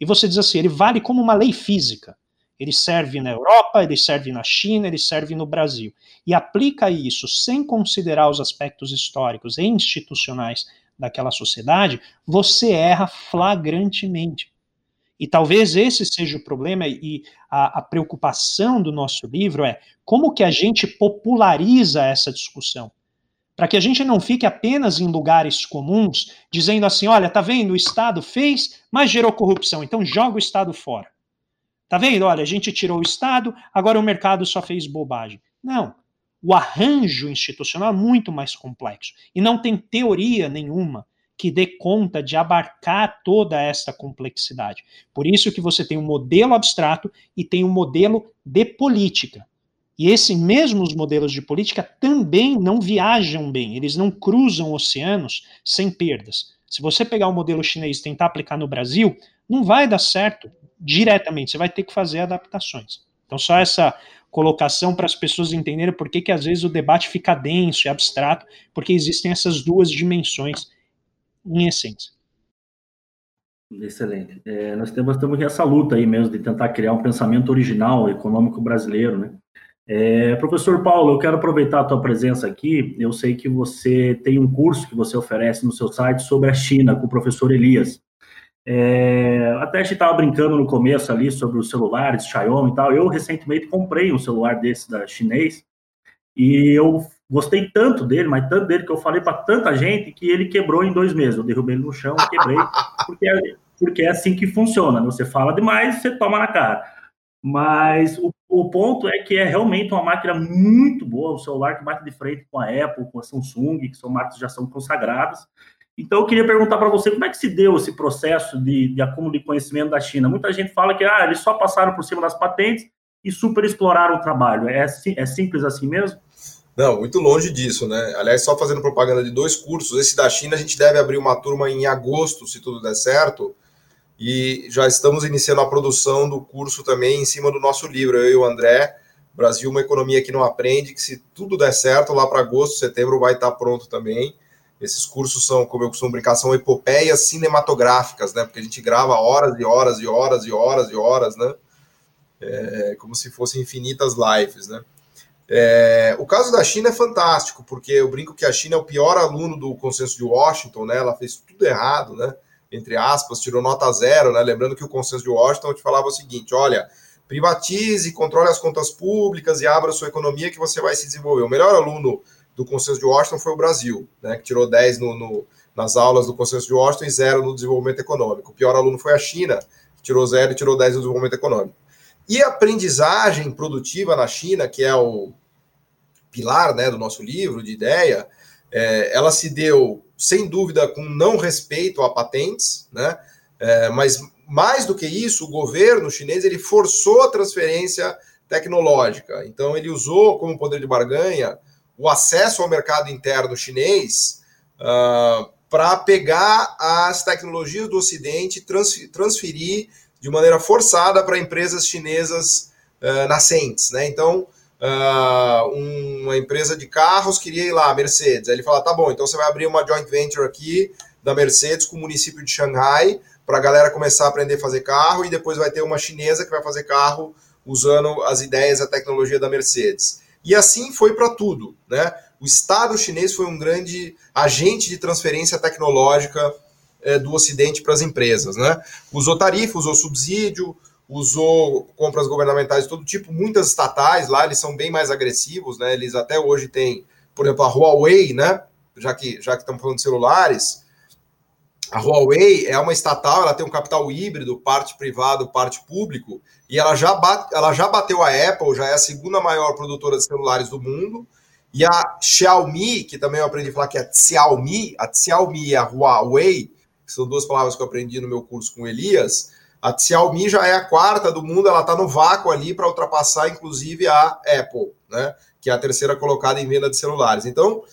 e você diz assim, ele vale como uma lei física. Ele serve na Europa, ele serve na China, ele serve no Brasil. E aplica isso sem considerar os aspectos históricos e institucionais daquela sociedade, você erra flagrantemente. E talvez esse seja o problema e a, a, preocupação do nosso livro é como que a gente populariza essa discussão para que a gente não fique apenas em lugares comuns, dizendo assim: olha, tá vendo, o Estado fez, mas gerou corrupção, então joga o Estado fora. Tá vendo? Olha, a gente tirou o Estado, agora o mercado só fez bobagem. Não. O arranjo institucional é muito mais complexo e não tem teoria nenhuma que dê conta de abarcar toda esta complexidade. Por isso que você tem um modelo abstrato e tem um modelo de política. E esses mesmos modelos de política também não viajam bem, eles não cruzam oceanos sem perdas. Se você pegar o modelo chinês e tentar aplicar no Brasil, não vai dar certo diretamente, você vai ter que fazer adaptações. Então, só essa colocação para as pessoas entenderem por que, que às vezes o debate fica denso e abstrato, porque existem essas duas dimensões em essência. Excelente. É, nós temos, temos essa luta aí mesmo de tentar criar um pensamento original econômico brasileiro, né? É, professor Paulo, eu quero aproveitar a tua presença aqui. Eu sei que você tem um curso que você oferece no seu site sobre a China com o professor Elias. É, até a gente estava brincando no começo ali sobre os celulares, Xiaomi e tal. Eu recentemente comprei um celular desse da chinês e eu gostei tanto dele, mas tanto dele que eu falei para tanta gente que ele quebrou em dois meses. Eu derrubei ele no chão, quebrei, porque é, porque é assim que funciona. Você fala demais, você toma na cara. Mas o, o, ponto é que é realmente uma máquina muito boa, um celular que bate de frente com a Apple, com a Samsung, que são marcas que já são consagradas. Então, eu queria perguntar para você como é que se deu esse processo de, de acúmulo de conhecimento da China. Muita gente fala que ah, eles só passaram por cima das patentes e super exploraram o trabalho. É, é simples assim mesmo? Não, muito longe disso, né? Aliás, só fazendo propaganda de dois cursos, esse da China a gente deve abrir uma turma em agosto, se tudo der certo e já estamos iniciando a produção do curso também em cima do nosso livro, eu e o André, Brasil, uma economia que não aprende, que se tudo der certo, lá para agosto, setembro vai estar pronto também. Esses cursos são, como eu costumo brincar, são epopeias cinematográficas, né? Porque a gente grava horas e horas e horas e horas e horas, né? É, como se fossem infinitas lives, né? É, o caso da China é fantástico, porque eu brinco que a China é o pior aluno do consenso de Washington, né? Ela fez tudo errado, né? entre aspas, tirou nota zero, né? Lembrando que o consenso de Washington te falava o seguinte: olha, privatize, controle as contas públicas e abra sua economia que você vai se desenvolver. O melhor aluno do consenso de Washington foi o Brasil, né? Que tirou 10 no, no, nas aulas do consenso de Washington e zero no desenvolvimento econômico. O pior aluno foi a China, que tirou zero e tirou 10 no desenvolvimento econômico. E aprendizagem produtiva na China, que é o pilar né, do nosso livro de ideia, é, ela se deu sem dúvida, com não respeito a patentes, né? É, mas mais do que isso, o governo chinês ele forçou a transferência tecnológica. Então, ele usou como poder de barganha o acesso ao mercado interno chinês uh, ah, para pegar as tecnologias do Ocidente transferir de maneira forçada para empresas chinesas uh, nascentes. Né? Então, uh, uma empresa de carros queria ir lá, Mercedes. Aí ele fala: tá bom, então você vai abrir uma joint venture aqui da Mercedes com o município de Xangai para a galera começar a aprender a fazer carro e depois vai ter uma chinesa que vai fazer carro usando as ideias, a tecnologia da Mercedes. E assim foi para tudo, né? O Estado chinês foi um grande agente de transferência tecnológica é, do Ocidente para as empresas, né? Usou tarifa, usou subsídio, usou compras governamentais de todo tipo, muitas estatais lá, eles são bem mais agressivos, né? Eles até hoje têm, por exemplo, a Huawei, né? Já que já que estamos falando de celulares, a Huawei é uma estatal, ela tem um capital híbrido, parte privado, parte público, e ela já, bate, ela já bateu a Apple, já é a segunda maior produtora de celulares do mundo. E a Xiaomi, que também eu aprendi a falar que é Xiaomi, a Xiaomi e a Huawei, que são duas palavras que eu aprendi no meu curso com Elias, A Xiaomi já é a quarta do mundo, ela está no vácuo ali para ultrapassar, inclusive, a Apple, né? Que é a terceira colocada em venda de celulares. Então,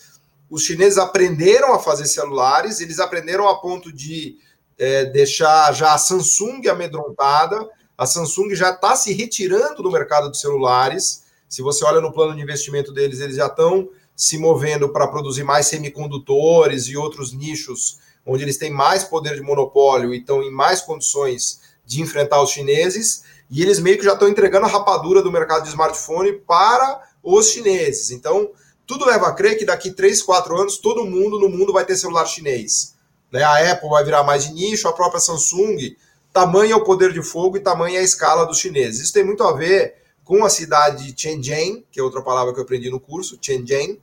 os chineses aprenderam a fazer celulares, eles aprenderam a ponto de é, deixar já a Samsung amedrontada. A Samsung já está se retirando do mercado de celulares. Se você olha no plano de investimento deles, eles já estão se movendo para produzir mais semicondutores e outros nichos onde eles têm mais poder de monopólio e estão em mais condições de enfrentar os chineses. E eles meio que já estão entregando a rapadura do mercado de smartphone para os chineses. Então, tudo leva a crer que daqui 3, 4 anos todo mundo no mundo vai ter celular chinês. Né? A Apple vai virar mais de nicho, a própria Samsung. Tamanho é o poder de fogo e tamanho é a escala dos chineses. Isso tem muito a ver com a cidade de Shenzhen, que é outra palavra que eu aprendi no curso, Shenzhen,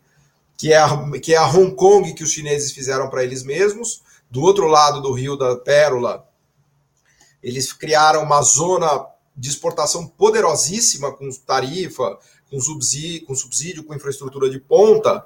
que é a, que é a Hong Kong que os chineses fizeram para eles mesmos. Do outro lado do Rio da Pérola, eles criaram uma zona de exportação poderosíssima com tarifa, com subsídio, com, subsídio, com infraestrutura de ponta,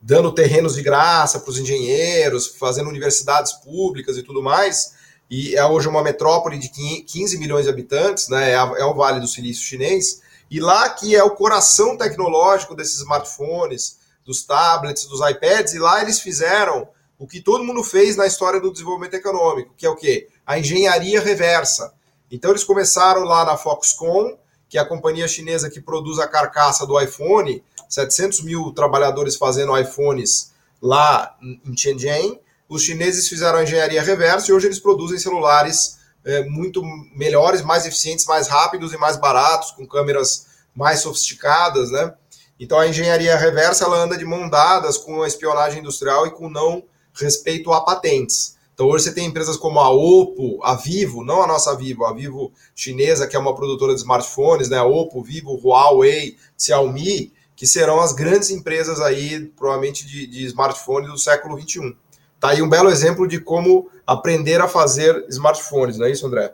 dando terrenos de graça para os engenheiros, fazendo universidades públicas e tudo mais. E é hoje uma metrópole de 15 milhões de habitantes, né? é, é o Vale do Silício chinês. E lá que é o coração tecnológico desses smartphones, dos tablets, dos iPads, e lá eles fizeram o que todo mundo fez na história do desenvolvimento econômico, que é o quê? A engenharia reversa. Então eles começaram lá na Foxconn, que é a companhia chinesa que produz a carcaça do iPhone, 700 mil trabalhadores fazendo iPhones lá em Shenzhen. Os chineses fizeram a engenharia reversa e hoje eles produzem celulares é, muito melhores, mais eficientes, mais rápidos e mais baratos, com câmeras mais sofisticadas, né? Então a engenharia reversa ela anda de mão dadas com a espionagem industrial e com não respeito a patentes. Então hoje você tem empresas como a Oppo, a Vivo, não a nossa Vivo, a Vivo chinesa, que é uma produtora de smartphones, né? Oppo, Vivo, Huawei, Xiaomi, que serão as grandes empresas aí, provavelmente, de, de smartphones do século XXI. Tá aí um belo exemplo de como aprender a fazer smartphones, não é isso, André?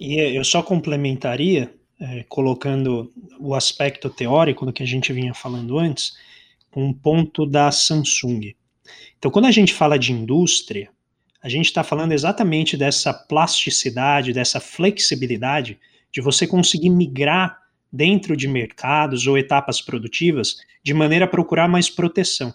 E eu só complementaria, é, colocando o aspecto teórico do que a gente vinha falando antes, com um ponto da Samsung. Então, quando a gente fala de indústria, a gente está falando exatamente dessa plasticidade, dessa flexibilidade de você conseguir migrar dentro de mercados ou etapas produtivas de maneira a procurar mais proteção.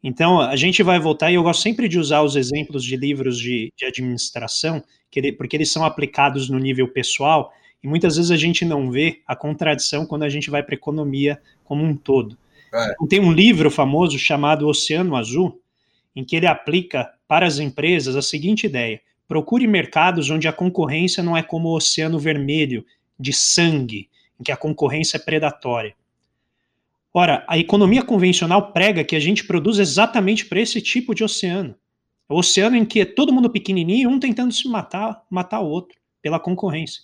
Então, a gente vai voltar, e eu gosto sempre de usar os exemplos de livros de, de administração, ele, porque eles são aplicados no nível pessoal, e muitas vezes a gente não vê a contradição quando a gente vai para a economia como um todo. É. Então, tem um livro famoso chamado Oceano Azul, em que ele aplica para as empresas a seguinte ideia: procure mercados onde a concorrência não é como o oceano vermelho, de sangue, em que a concorrência é predatória. Ora, a economia convencional prega que a gente produz exatamente para esse tipo de oceano. É o oceano em que é todo mundo pequenininho, um tentando se matar, matar o outro pela concorrência.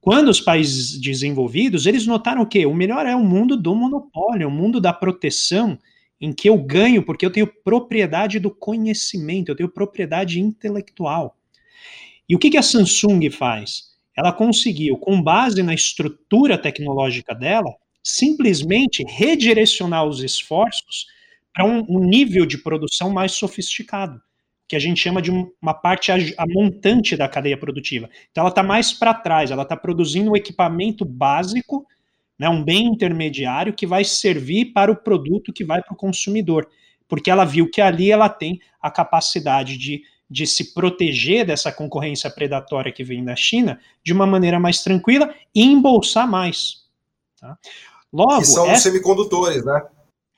Quando os países desenvolvidos, eles notaram o quê? O melhor é o mundo do monopólio, o mundo da proteção em que eu ganho porque eu tenho propriedade do conhecimento, eu tenho propriedade intelectual. E o que, que a Samsung faz? Ela conseguiu, com base na estrutura tecnológica dela, simplesmente redirecionar os esforços para um, um, nível de produção mais sofisticado, que a gente chama de uma parte a, a montante da cadeia produtiva. Então, ela está mais para trás, ela está produzindo um equipamento básico né, um bem intermediário que vai servir para o produto que vai para o consumidor, porque ela viu que ali ela tem a capacidade de, de se proteger dessa concorrência predatória que vem da China de uma maneira mais tranquila e embolsar mais. Tá? Logo, que são os semicondutores, né?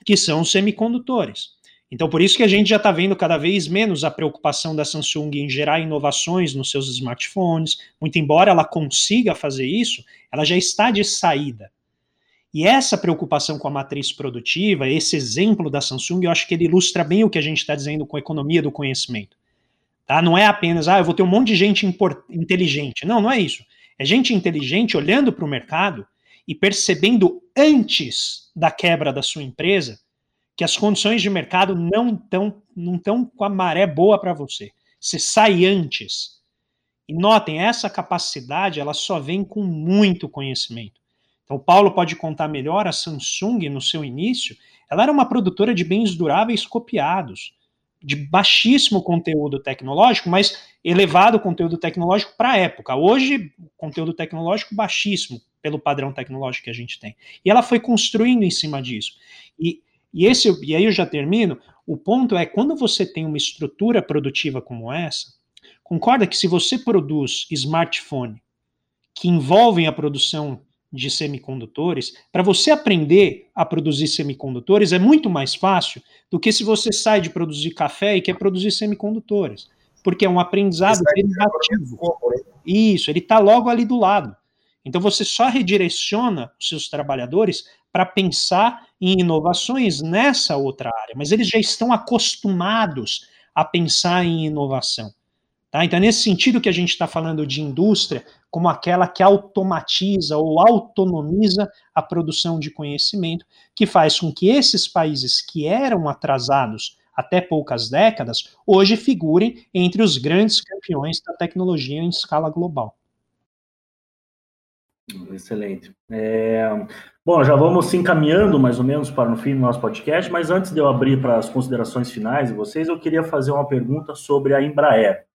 Que são os semicondutores. Então, por isso que a gente já está vendo cada vez menos a preocupação da Samsung em gerar inovações nos seus smartphones. Muito embora ela consiga fazer isso, ela já está de saída. E essa preocupação com a matriz produtiva, esse exemplo da Samsung, eu acho que ele ilustra bem o que a gente está dizendo com a economia do conhecimento. Tá? Não é apenas, ah, eu vou ter um monte de gente inteligente. Não, não é isso. É gente inteligente olhando para o mercado e percebendo antes da quebra da sua empresa que as condições de mercado não estão não tão com a maré boa para você. Você sai antes. E notem, essa capacidade ela só vem com muito conhecimento. Então, Paulo pode contar melhor, a Samsung, no seu início, ela era uma produtora de bens duráveis copiados. de baixíssimo conteúdo tecnológico, mas elevado conteúdo tecnológico para a época. Hoje, conteúdo tecnológico baixíssimo, pelo padrão tecnológico que a gente tem. E ela foi construindo em cima disso. E, e, esse, e aí eu já termino. O ponto é quando você tem uma estrutura produtiva como essa, concorda que se você produz smartphone que envolvem a produção de semicondutores, para você aprender a produzir semicondutores é muito mais fácil do que se você sai de produzir café e quer produzir semicondutores, porque é um aprendizado derivativo. Né? Isso, ele está logo ali do lado. Então você só redireciona os seus trabalhadores para pensar em inovações nessa outra área, mas eles já estão acostumados a pensar em inovação. Tá? Então, é nesse sentido que a gente está falando de indústria como aquela que automatiza ou autonomiza a produção de conhecimento, que faz com que esses países que eram atrasados até poucas décadas, hoje figurem entre os grandes campeões da tecnologia em escala global. Excelente. É, bom, já vamos se encaminhando mais ou menos para o fim do nosso podcast, mas antes de eu abrir para as considerações finais de vocês, eu queria fazer uma pergunta sobre a Embraer.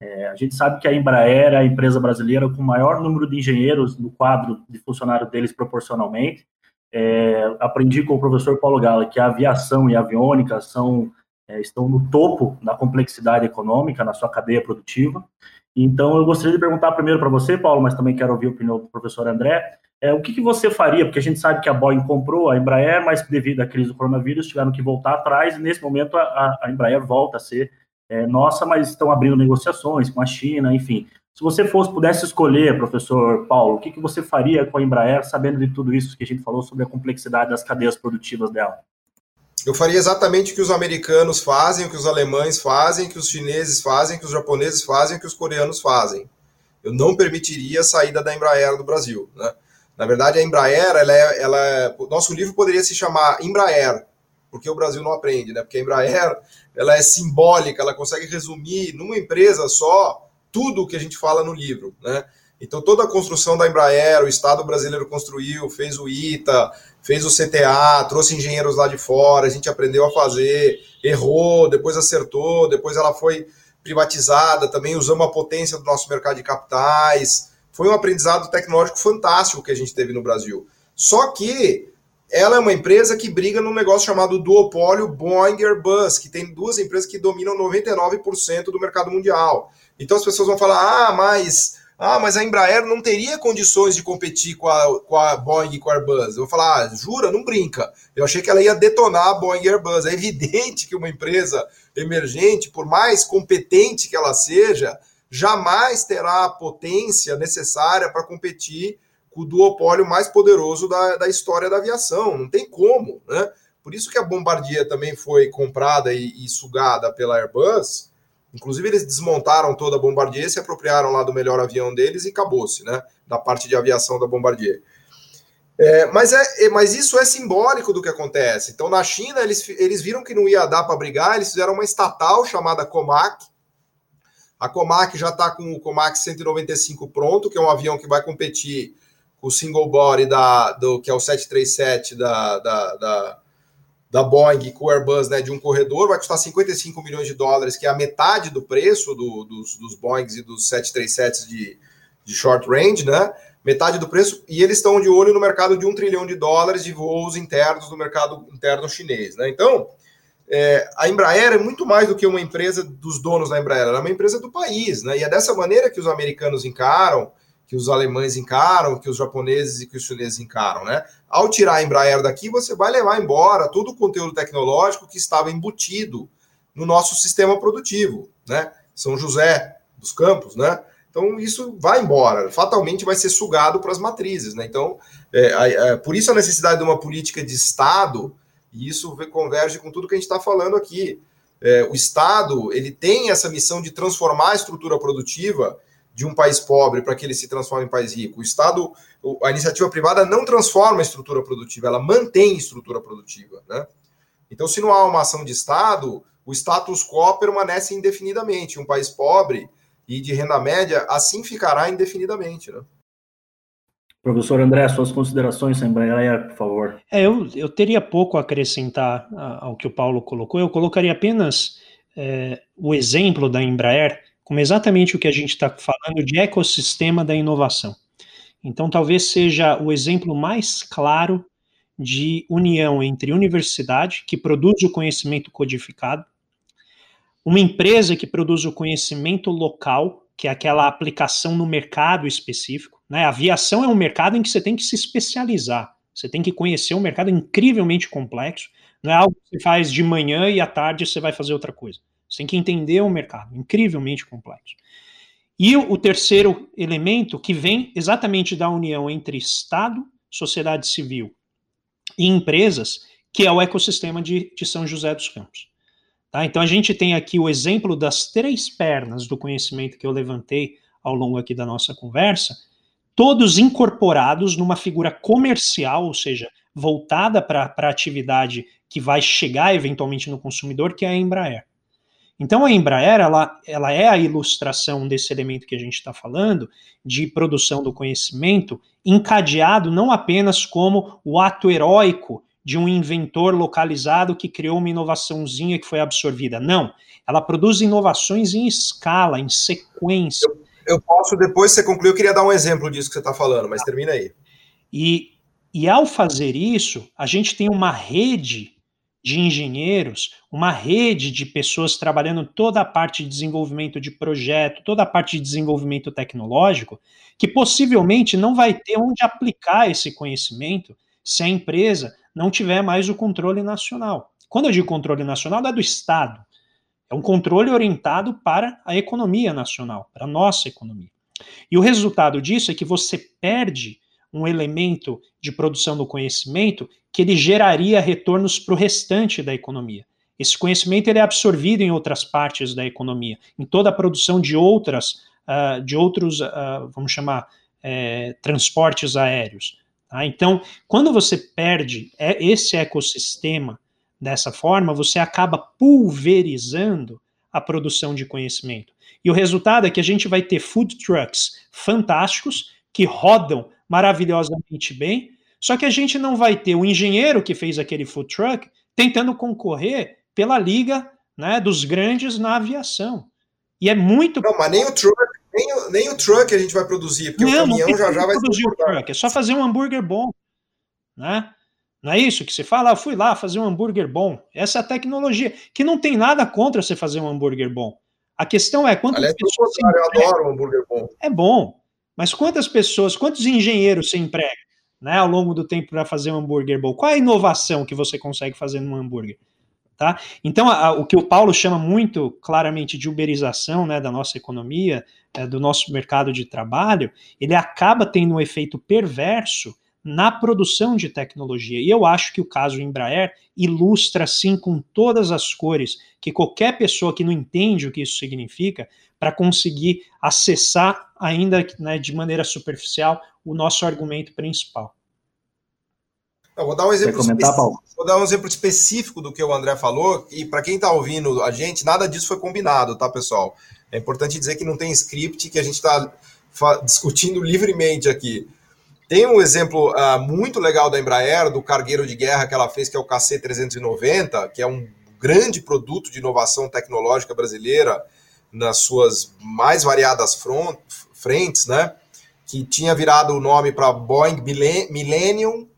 É, a gente sabe que a Embraer é a empresa brasileira com o maior número de engenheiros no quadro de funcionário deles proporcionalmente. É, aprendi com o professor Paulo Gala que a aviação e a aviônica são, é, estão no topo da complexidade econômica na sua cadeia produtiva. Então, eu gostaria de perguntar primeiro para você, Paulo, mas também quero ouvir a opinião do professor André. É, o que, que, você faria? Porque a gente sabe que a Boeing comprou a Embraer, mas devido à crise do coronavírus tiveram que voltar atrás, e nesse momento a, a Embraer volta a ser é, nossa, mas estão abrindo negociações com a China, enfim. Se você fosse, pudesse escolher, professor Paulo, o que, que você faria com a Embraer, sabendo de tudo isso que a gente falou sobre a complexidade das cadeias produtivas dela? Eu faria exatamente o que os americanos fazem, o que os alemães fazem, o que os chineses fazem, o que os japoneses fazem, o que os coreanos fazem. Eu não permitiria a saída da Embraer do Brasil. Né? Na verdade, a Embraer, ela é, ela é, nosso livro poderia se chamar Embraer, porque o Brasil não aprende, né? Porque a Embraer ela é simbólica, ela consegue resumir numa empresa só tudo o que a gente fala no livro, né? Então toda a construção da Embraer, o Estado brasileiro construiu, fez o ITA, fez o CTA, trouxe engenheiros lá de fora, a gente aprendeu a fazer, errou, depois acertou, depois ela foi privatizada, também usamos a potência do nosso mercado de capitais. Foi um aprendizado tecnológico fantástico que a gente teve no Brasil. Só que ela é uma empresa que briga num negócio chamado duopólio Boeing Airbus, que tem duas empresas que dominam 99% do mercado mundial. Então as pessoas vão falar: ah, mas, ah, mas a Embraer não teria condições de competir com a, com a Boeing e com a Airbus. Eu vou falar: ah, jura? Não brinca. Eu achei que ela ia detonar a Boeing e Airbus. É evidente que uma empresa emergente, por mais competente que ela seja, jamais terá a potência necessária para competir o duopólio mais poderoso da, da história da aviação. Não tem como, né? Por isso que a Bombardier também foi comprada e, e sugada pela Airbus. Inclusive, eles desmontaram toda a Bombardier, se apropriaram lá do melhor avião deles e acabou-se, né? Da parte de aviação da Bombardier. É, mas, é, é, mas isso é simbólico do que acontece. Então, na China, eles, eles viram que não ia dar para brigar, eles fizeram uma estatal chamada Comac. A Comac já está com o Comac 195 pronto, que é um avião que vai competir o single body da, do, que é o 737 da, da, da, da Boeing com o Airbus né, de um corredor, vai custar 55 milhões de dólares, que é a metade do preço do, dos, dos Boeings e dos 737s de, de short range, né? Metade do preço, e eles estão de olho no mercado de um trilhão de dólares de voos internos no mercado interno chinês, né? Então, é, a Embraer é muito mais do que uma empresa dos donos da Embraer, ela é uma empresa do país, né? E é dessa maneira que os americanos encaram, que os alemães encaram, que os japoneses e que os chineses encaram, né? Ao tirar a Embraer daqui, você vai levar embora todo o conteúdo tecnológico que estava embutido no nosso sistema produtivo, né? São José dos Campos, né? Então isso vai embora, fatalmente vai ser sugado para as matrizes, né? Então, é, é, por isso a necessidade de uma política de Estado, e isso converge com tudo que a gente está falando aqui. É, o Estado ele tem essa missão de transformar a estrutura produtiva de um país pobre para que ele se transforme em país rico. O Estado, a iniciativa privada não transforma a estrutura produtiva, ela mantém a estrutura produtiva. Né? Então, se não há uma ação de Estado, o status quo permanece indefinidamente. Um país pobre e de renda média assim ficará indefinidamente. Né? Professor André, suas considerações sem Embraer, por favor. É, eu, eu teria pouco a acrescentar ao que o Paulo colocou. Eu colocaria apenas é, o exemplo da Embraer como exatamente o que a gente está falando de ecossistema da inovação. Então, talvez seja o exemplo mais claro de união entre universidade, que produz o conhecimento codificado, uma empresa que produz o conhecimento local, que é aquela aplicação no mercado específico. Né? A aviação é um mercado em que você tem que se especializar, você tem que conhecer um mercado incrivelmente complexo, não é algo que você faz de manhã e à tarde você vai fazer outra coisa. Você tem que entender o mercado, incrivelmente complexo. E o, terceiro elemento, que vem exatamente da união entre Estado, sociedade civil e empresas, que é o ecossistema de, de São José dos Campos. Tá? Então a gente tem aqui o exemplo das três pernas do conhecimento que eu levantei ao longo aqui da nossa conversa, todos incorporados numa figura comercial, ou seja, voltada para a atividade que vai chegar eventualmente no consumidor, que é a Embraer. Então a Embraer ela, ela é a ilustração desse elemento que a gente está falando de produção do conhecimento encadeado não apenas como o ato heróico de um inventor localizado que criou uma inovaçãozinha que foi absorvida. Não, ela produz inovações em escala, em sequência. Eu, eu posso, depois que você concluir, eu queria dar um exemplo disso que você está falando, mas termina aí. E, e ao fazer isso, a gente tem uma rede de engenheiros, uma rede de pessoas trabalhando toda a parte de desenvolvimento de projeto, toda a parte de desenvolvimento tecnológico, que possivelmente não vai ter onde aplicar esse conhecimento se a empresa não tiver mais o controle nacional. Quando eu digo controle nacional, é do Estado. É um controle orientado para a economia nacional, para a nossa economia. E o resultado disso é que você perde um elemento de produção do conhecimento que ele geraria retornos para o restante da economia. Esse conhecimento ele é absorvido em outras partes da economia, em toda a produção de outras, uh, de outros, uh, vamos chamar, é, transportes aéreos. Tá? Então, quando você perde esse ecossistema dessa forma, você acaba pulverizando a produção de conhecimento. E o resultado é que a gente vai ter food trucks fantásticos que rodam maravilhosamente bem, só que a gente não vai ter o engenheiro que fez aquele food truck tentando concorrer pela liga né, dos grandes na aviação. E é muito. Não, mas nem o truck, nem o, nem o truck a gente vai produzir, porque não, o caminhão já já vai produzir o truck, é só fazer um hambúrguer bom. Né? Não é isso que se fala? Eu fui lá fazer um hambúrguer bom. Essa é a tecnologia, que não tem nada contra você fazer um hambúrguer bom. A questão é quantas Aliás, pessoas. Eu adoro um hambúrguer bom. É bom. Mas quantas pessoas, quantos engenheiros se emprega? Né, ao longo do tempo para fazer um hambúrguer bom? Qual é a inovação que você consegue fazer num hambúrguer? Tá? Então, a, a, o que o Paulo chama muito claramente de uberização né, da nossa economia, é, do nosso mercado de trabalho, ele acaba tendo um efeito perverso na produção de tecnologia. E eu acho que o caso Embraer ilustra, assim, com todas as cores, que qualquer pessoa que não entende o que isso significa, para conseguir acessar, ainda né, de maneira superficial, o nosso argumento principal. Eu vou dar um exemplo comentar, Vou dar um exemplo específico do que o André falou, e para quem está ouvindo a gente, nada disso foi combinado, tá, pessoal? É importante dizer que não tem script, que a gente está discutindo livremente aqui. Tem um exemplo uh, muito legal da Embraer, do cargueiro de guerra que ela fez, que é o KC-390, que é um grande produto de inovação tecnológica brasileira nas suas mais variadas front, frentes, né? Que tinha virado o nome para Boeing Millennium,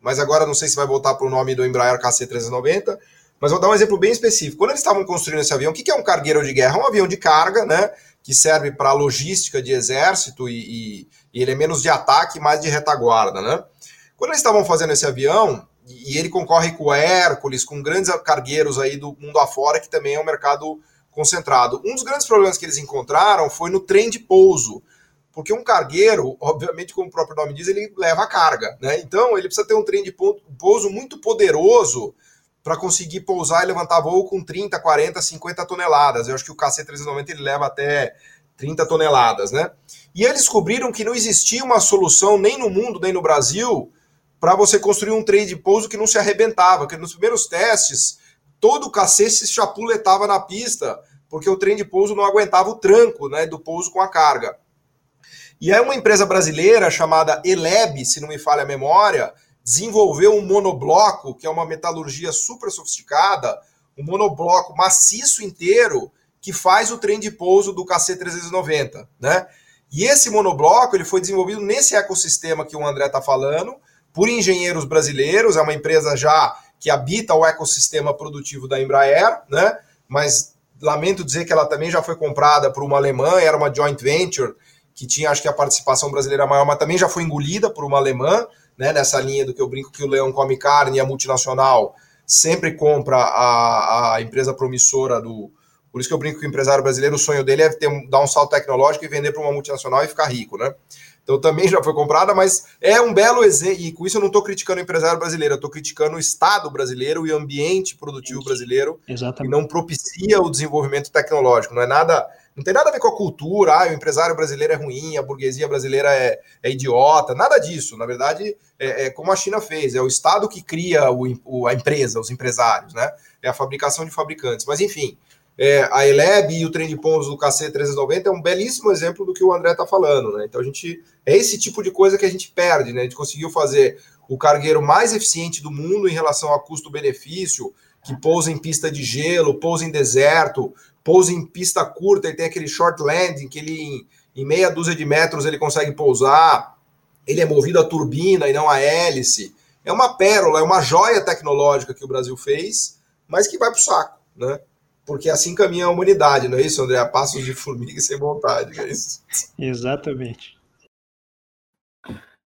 mas agora não sei se vai voltar para o nome do Embraer KC-390. Mas vou dar um exemplo bem específico. Quando eles estavam construindo esse avião, o que é um cargueiro de guerra? É um avião de carga, né? Que serve para logística de exército e, e e ele é menos de ataque, mais de retaguarda, né? Quando eles estavam fazendo esse avião, e ele concorre com o Hércules, com grandes cargueiros aí do mundo afora, que também é um mercado concentrado. Um dos grandes problemas que eles encontraram foi no trem de pouso, porque um cargueiro, obviamente, como o próprio nome diz, ele leva carga, né? Então ele precisa ter um trem de pouso muito poderoso para conseguir pousar e levantar voo com 30, 40, 50 toneladas. Eu acho que o KC-390 ele leva até 30 toneladas, né? E eles descobriram que não existia uma solução nem no mundo, nem no Brasil, para você construir um trem de pouso que não se arrebentava, que nos primeiros testes, todo o cacete se chapuletava na pista, porque o trem de pouso não aguentava o tranco né, do pouso com a carga. E aí uma empresa brasileira chamada Eleb, se não me falha a memória, desenvolveu um monobloco, que é uma metalurgia super sofisticada, um monobloco maciço inteiro que faz o trem de pouso do KC390, né? E esse monobloco ele foi desenvolvido nesse ecossistema que o André está falando, por engenheiros brasileiros, é uma empresa já que habita o ecossistema produtivo da Embraer, né? Mas lamento dizer que ela também já foi comprada por uma alemã, era uma joint venture que tinha, acho que a participação brasileira maior, mas também já foi engolida por uma alemã, né? Nessa linha do que eu brinco que o leão come carne e a multinacional sempre compra a, a empresa promissora do, por isso que eu brinco que o empresário brasileiro, o sonho dele é ter, dar um salto tecnológico e vender para uma multinacional e ficar rico, né? Então também já foi comprada, mas é um belo exemplo, e com isso eu não estou criticando o empresário brasileiro, eu estou criticando o Estado brasileiro e o ambiente produtivo brasileiro, Exatamente. que não propicia o desenvolvimento tecnológico. Não é nada, não tem nada a ver com a cultura, ah, o empresário brasileiro é ruim, a burguesia brasileira é, é idiota, nada disso. Na verdade, é, é, como a China fez, é o Estado que cria o, o, a empresa, os empresários, né? É a fabricação de fabricantes. Mas enfim, é, a Eleb e o trem de pombos do KC390 é um belíssimo exemplo do que o André está falando, né? Então a gente é esse tipo de coisa que a gente perde, né? A gente conseguiu fazer o cargueiro mais eficiente do mundo em relação a custo-benefício, que pousa em pista de gelo, pousa em deserto, pousa em pista curta, ele tem aquele short landing que ele em, em meia dúzia de metros ele consegue pousar, ele é movido a turbina e não a hélice. É uma pérola, é uma joia tecnológica que o Brasil fez, mas que vai para o saco, né? Porque assim caminha a humanidade, não é isso, André? A passos de formiga sem vontade, é isso? Exatamente.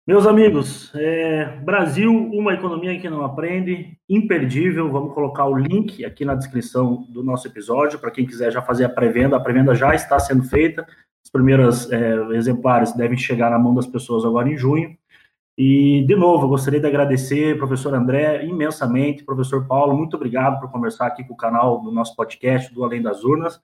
Meus amigos, é, Brasil, uma economia que não aprende, imperdível. Vamos colocar o link aqui na descrição do nosso episódio para quem quiser já fazer a pré-venda. A pré-venda já está sendo feita. Os primeiros é, exemplares devem chegar na mão das pessoas agora em junho. E, de novo, gostaria de agradecer, professor André, imensamente, professor Paulo, muito obrigado por conversar aqui com o canal do nosso podcast do Além das Urnas.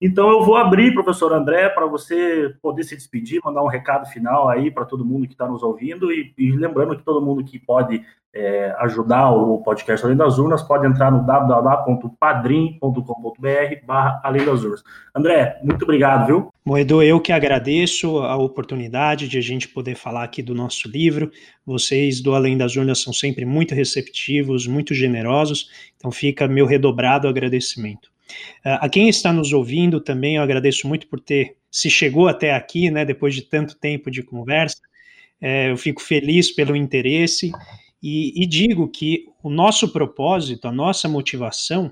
Então, eu vou abrir, professor André, para você poder se despedir, mandar um recado final aí para todo mundo que está nos ouvindo e, e, lembrando que todo mundo que pode é, ajudar o podcast Além das Urnas pode entrar no www.padrim.com.br barra Além das Urnas. André, muito obrigado, viu? Moedo, eu que agradeço a oportunidade de a gente poder falar aqui do nosso livro. Vocês do Além das Urnas são sempre muito receptivos, muito generosos, então fica meu redobrado agradecimento. Uh, a quem está nos ouvindo também, eu agradeço muito por ter se chegou até aqui, né, depois de tanto tempo de conversa. É, eu fico feliz pelo interesse e, e digo que o nosso propósito, a nossa motivação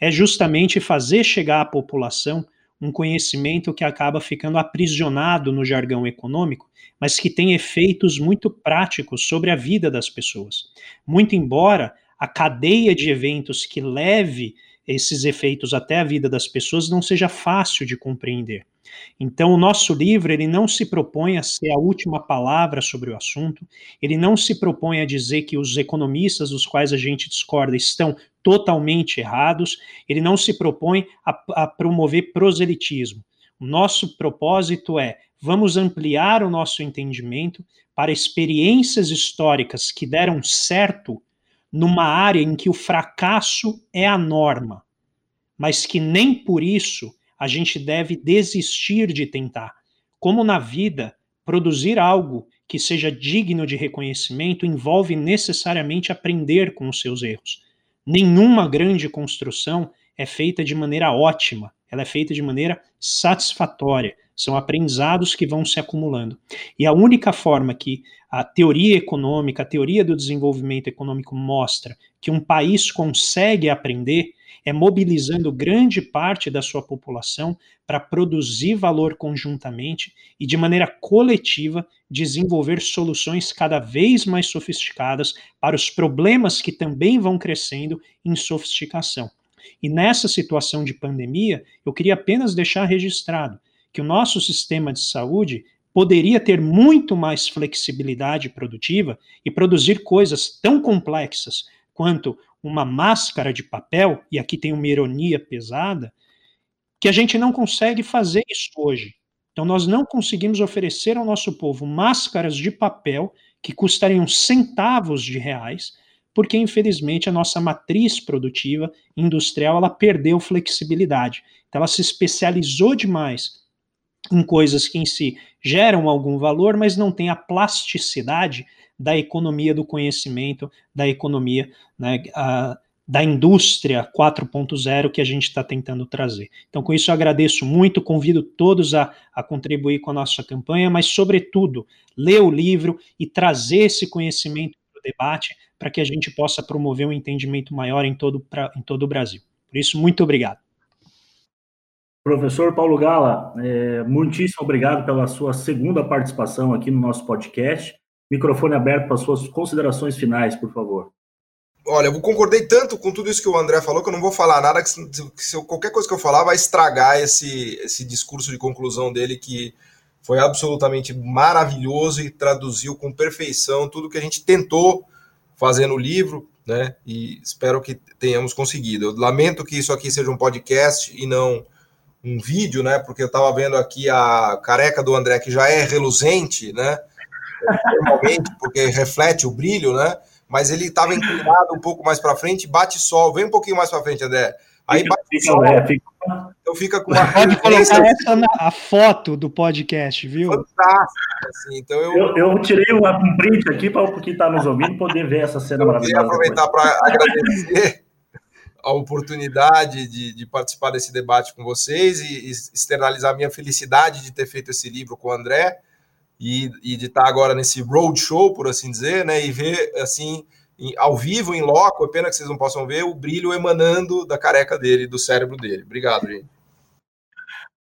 é justamente fazer chegar à população um conhecimento que acaba ficando aprisionado no jargão econômico, mas que tem efeitos muito práticos sobre a vida das pessoas. Muito embora a cadeia de eventos que leve esses efeitos até a vida das pessoas não seja fácil de compreender. Então, o nosso livro ele não se propõe a ser a última palavra sobre o assunto, ele não se propõe a dizer que os economistas dos quais a gente discorda estão totalmente errados, ele não se propõe a, a promover proselitismo. O nosso propósito é vamos ampliar o nosso entendimento para experiências históricas que deram certo numa área em que o fracasso é a norma, mas que nem por isso a gente deve desistir de tentar. Como na vida, produzir algo que seja digno de reconhecimento envolve necessariamente aprender com os seus erros. Nenhuma grande construção é feita de maneira ótima, ela é feita de maneira satisfatória. São aprendizados que vão se acumulando. E a única forma que a teoria econômica, a teoria do desenvolvimento econômico mostra que um país consegue aprender é mobilizando grande parte da sua população para produzir valor conjuntamente e, de maneira coletiva, desenvolver soluções cada vez mais sofisticadas para os problemas que também vão crescendo em sofisticação. E nessa situação de pandemia, eu queria apenas deixar registrado que o nosso sistema de saúde poderia ter muito mais flexibilidade produtiva e produzir coisas tão complexas quanto uma máscara de papel, e aqui tem uma ironia pesada, que a gente não consegue fazer isso hoje. Então, nós não conseguimos oferecer ao nosso povo máscaras de papel que custariam centavos de reais, porque infelizmente a nossa matriz produtiva industrial ela perdeu flexibilidade. Então, ela se especializou demais em coisas que em si geram algum valor, mas não tem a plasticidade da economia do conhecimento, da economia né, a, da indústria 4.0 que a gente está tentando trazer. Então, com isso, eu agradeço muito, convido todos a, a contribuir com a nossa campanha, mas, sobretudo, ler o livro e trazer esse conhecimento para o debate para que a gente possa promover um entendimento maior em todo, pra, em todo o Brasil. Por isso, muito obrigado. Professor Paulo Gala, é, muitíssimo obrigado pela sua segunda participação aqui no nosso podcast. Microfone aberto para suas considerações finais, por favor. Olha, eu concordei tanto com tudo isso que o André falou que eu não vou falar nada, que se, qualquer coisa que eu falar vai estragar esse, esse discurso de conclusão dele que foi absolutamente maravilhoso e traduziu com perfeição tudo que a gente tentou fazer no livro, né? E espero que tenhamos conseguido. Eu lamento que isso aqui seja um podcast e não um vídeo, né? Porque eu estava vendo aqui a careca do André, que já é reluzente, né? Normalmente, porque reflete o brilho, né? Mas ele estava inclinado um pouco mais para frente, bate sol. Vem um pouquinho mais para frente, André. Aí bate fica, sol. É, fica... Então fica com uma. Pode colocar essa na a foto do podcast, viu? Fantástico. Assim, então eu... Eu, eu tirei um print aqui para quem está nos ouvindo poder ver essa cena maravilhosa. Eu queria aproveitar para agradecer a oportunidade de, de, participar desse debate com vocês e, e externalizar minha felicidade de ter feito esse livro com o André e, e de estar agora nesse road show, por assim dizer, né? E ver assim ao vivo, em loco, é pena que vocês não possam ver o brilho emanando da careca dele, do cérebro dele. Obrigado, gente.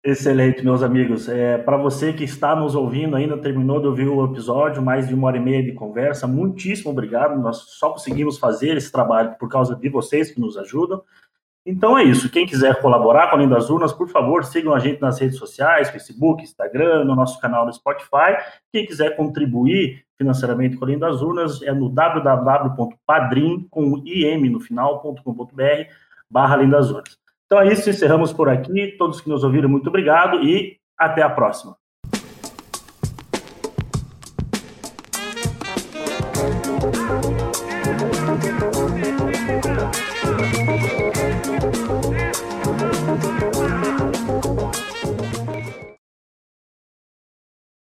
Excelente, meus amigos. É, Para você que está nos ouvindo, ainda terminou de ouvir o episódio, mais de uma hora e meia de conversa, muitíssimo obrigado. Nós só conseguimos fazer esse trabalho por causa de vocês que nos ajudam. Então é isso. Quem quiser colaborar com a Além das Urnas, por favor, sigam a gente nas redes sociais, Facebook, Instagram, no nosso canal no Spotify. Quem quiser contribuir financeiramente com a Além das Urnas é no www.padrim, com im no final.com.br, barra Além das Urnas. Então é isso, encerramos por aqui. Todos que nos ouviram, muito obrigado e até a próxima.